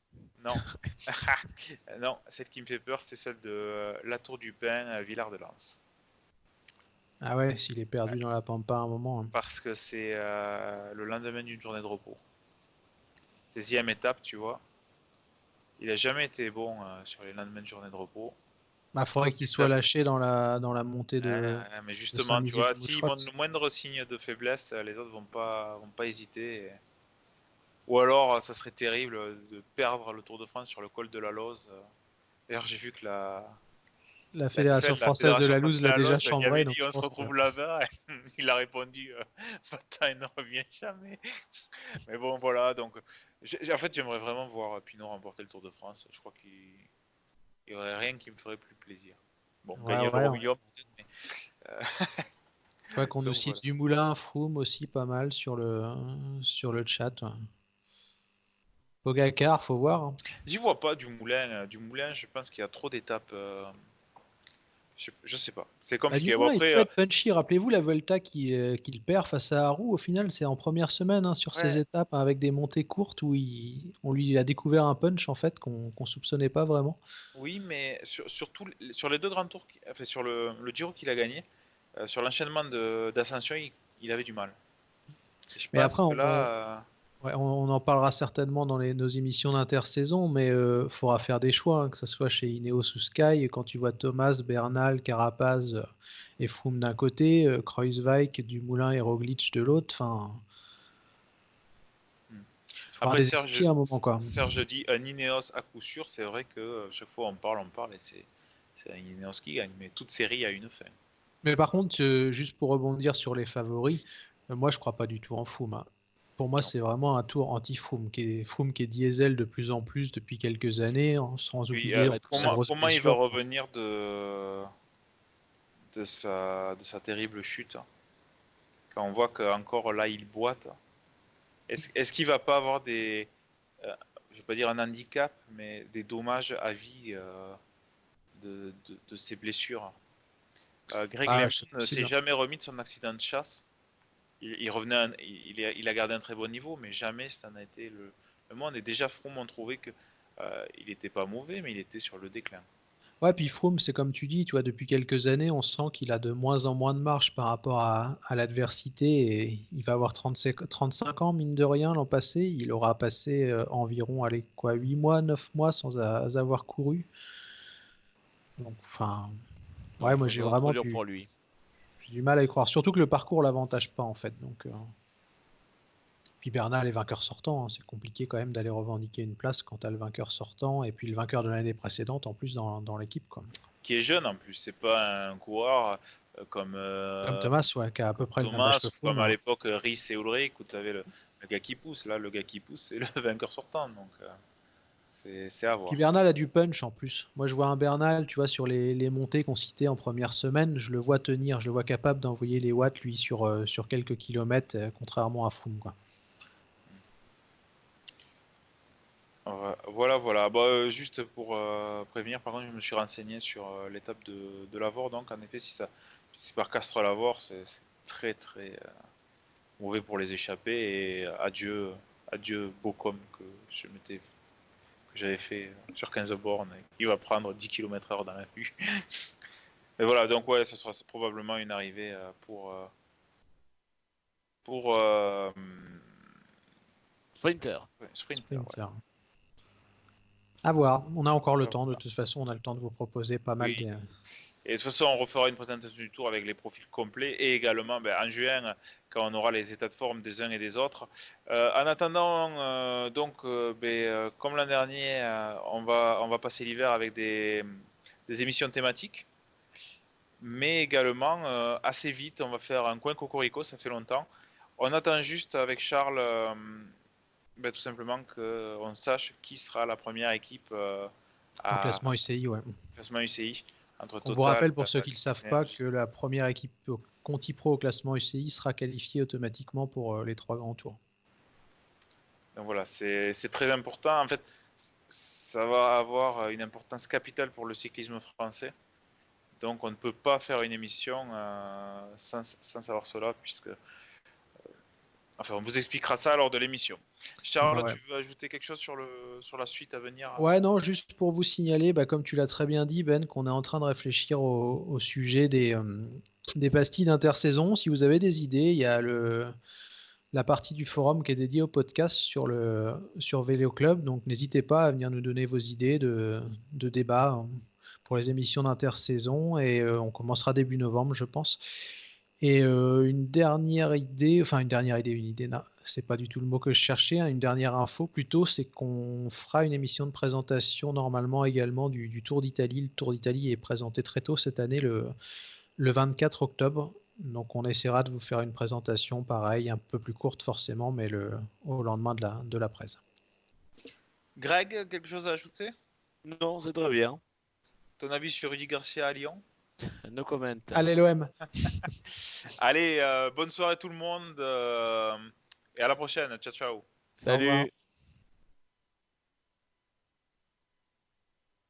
Non. [LAUGHS] [LAUGHS] non, celle qui me fait peur, c'est celle de euh, la Tour du Pin à Villard de Lans. Ah ouais, s'il est perdu dans la pampa à un moment. hein. Parce que c'est euh, le lendemain d'une journée de repos. 16e étape, tu vois. Il a jamais été bon euh, sur les lendemains de journée de repos. Bah, faudrait qu'il soit lâché dans la, dans la montée de. Ah, mais justement, tu vois, s'il montre le moindre signe de faiblesse, euh, les autres vont pas, vont pas hésiter. et- Ou alors, euh, ça serait terrible de perdre le Tour de France sur le col de la Lose. euh. D'ailleurs, j'ai vu que la, La Fédération la française de Fédération la loose l'a déjà il chambré. je on se retrouve que- là-bas. [LAUGHS] Il a répondu euh, [LAUGHS] Vatin ne revient jamais. [LAUGHS] Mais bon, voilà. Donc, en fait, j'aimerais vraiment voir Pinot remporter le Tour de France. Je crois qu'il n'y aurait rien qui me ferait plus plaisir. Bon, Ouais, gagner ouais, peut-être, mais Je vois qu'on nous cite voilà. Dumoulin, Froome aussi pas mal sur le, sur le chat. Pogacar, faut voir. hein. J'y vois pas du moulin. euh, Du moulin, je pense qu'il y a trop d'étapes. Je, je sais pas. C'est Bah, compliqué. Dumoulin, Bon, après, il peut euh, être punchy. Rappelez-vous la Volta euh, qu'il perd face à Haru. Au final, c'est en première semaine hein, sur ces Ouais. étapes hein, avec des montées courtes où il- on lui a découvert un punch en fait qu'on qu'on soupçonnait pas vraiment. oui, mais sur, sur, tout- sur les deux grands tours, enfin, sur le, le Giro qu'il a gagné, euh, sur l'enchaînement d'ascension, il, il avait du mal. Je Mais pense après, que on- là, Ouais, on, on en parlera certainement dans les- nos émissions d'intersaison, mais il faudra faire des choix, hein, que ce soit chez Ineos ou Sky. Quand tu vois Thomas, Bernal, Carapaz euh, et Froome d'un côté, euh, Kreuzweig, Dumoulin et Roglic de l'autre, enfin. Hmm. Après, Serge, expliquer à un moment, quoi. Serge dit un Ineos à coup sûr. C'est vrai que euh, chaque fois on parle, on parle et c'est un Ineos qui gagne. Mais toute série a une fin. Mais par contre, euh, juste pour rebondir sur les favoris, euh, moi je crois pas du tout en Froome. hein. Pour moi, c'est vraiment un tour anti-Froome, qui est Froome qui est diesel de plus en plus depuis quelques années, hein, sans Oui, oublier euh, comment, grosse comment il va revenir de, de, sa, de sa terrible chute Quand on voit qu'encore là il boite. Est-ce qu'il va pas avoir des. euh, je vais pas dire un handicap, mais des dommages à vie euh, de, de, de ses blessures? Euh, Greg Ah, Lemon ne s'est jamais remis de son accident de chasse. Il, il revenait, un- il, il a, gardé un très bon niveau, mais jamais ça n'a été le, le monde. Et déjà, Froome ont trouvé que euh, il n'était pas mauvais, mais il était sur le déclin. Ouais, puis Froome, c'est comme tu dis, tu vois, depuis quelques années, on sent qu'il a de moins en moins de marge par rapport à, à l'adversité et il va avoir 35, 35 ans, mine de rien, l'an passé. Il aura passé euh, environ, allez, quoi, 8 mois, 9 mois sans a- avoir couru. Donc, enfin, ouais, moi j'ai vraiment dur du, pour lui. J'ai du mal à y croire. Surtout que le parcours l'avantage pas, en fait. Donc, euh, Puis Bernal est vainqueur sortant, hein, c'est compliqué quand même d'aller revendiquer une place quand tu as le vainqueur sortant et puis le vainqueur de l'année précédente en plus dans, dans l'équipe. quoi. Qui est jeune en plus, c'est pas un coureur euh, comme, euh, Comme Thomas, ouais, qui a à peu près le même Thomas, ou Froome, comme à hein. l'époque Rhys et Ulrich, où tu avais le, le gars qui pousse. Là, le gars qui pousse, c'est le [LAUGHS] vainqueur sortant. Donc, euh, c'est à voir. Puis Bernal a du punch en plus. Moi, je vois un Bernal, tu vois, sur les, les montées qu'on citait en première semaine, je le vois tenir, je le vois capable d'envoyer les watts, lui, sur, euh, sur quelques kilomètres, euh, contrairement à Froome, quoi. Voilà, voilà. Bah, euh, juste pour prévenir, par contre, je me suis renseigné sur l'étape de, de Lavore. Donc, en effet, si ça, si c'est par Castres Lavore, c'est très très mauvais pour les échapper. Et adieu, adieu Bocom que je m'étais j'avais fait euh, sur 15 bornes. et Il va prendre 10 km/h dans la rue. [LAUGHS] Et voilà, donc ouais, ce sera probablement une arrivée euh, pour euh, pour euh, Sprinter. sprinter. ouais. À voir. On a encore le temps. De toute façon, on a le temps de vous proposer pas mal. Oui. des- Et de toute façon, on refera une présentation du tour avec les profils complets et également ben, en juin, quand on aura les états de forme des uns et des autres. Euh, en attendant, euh, donc, euh, ben, comme l'an dernier, on, va, on va passer l'hiver avec des, des émissions thématiques. Mais également, assez vite, on va faire un coin Cocorico, ça fait longtemps. On attend juste avec Charles, ben, tout simplement qu'on sache qui sera la première équipe à Au classement UCI, ouais. classement UCI. Entre On Total, vous rappelle pour ceux qui ne le savent pas que la première équipe Conti Pro au classement UCI sera qualifiée automatiquement pour euh, les trois grands tours. Donc voilà, c'est très important. En fait, ça va avoir une importance capitale pour le cyclisme français. Donc on ne peut pas faire une émission euh, sans, sans savoir cela, puisque... euh, Enfin, on vous expliquera ça lors de l'émission. Charles, Ouais. tu veux ajouter quelque chose sur, le, sur la suite à venir? Ouais, non, juste pour vous signaler, bah, comme tu l'as très bien dit, Ben, qu'on est en train de réfléchir au, au sujet des, euh, des pastilles d'intersaison. Si vous avez des idées, il y a le, la partie du forum qui est dédiée au podcast sur, le, sur Vélo Club. Donc n'hésitez pas à venir nous donner vos idées de, de débat hein, pour les émissions d'intersaison. Et euh, on commencera début novembre, je pense. Et euh, une dernière idée, enfin une dernière idée, une idée, c'est pas du tout le mot que je cherchais, hein, une dernière info plutôt, c'est qu'on fera une émission de présentation normalement également du, du Tour d'Italie. Le Tour d'Italie est présenté très tôt cette année, le, le 24 octobre. Donc on essaiera de vous faire une présentation pareil, un peu plus courte forcément, mais le, au lendemain de la, de la presse. Greg, quelque chose à ajouter? Non, c'est très bien. Ton avis sur Rudy Garcia à Lyon? [LAUGHS] No comment. Allez l'OM [LAUGHS] Allez, euh, bonne soirée tout le monde euh, et à la prochaine. Ciao, ciao. Salut.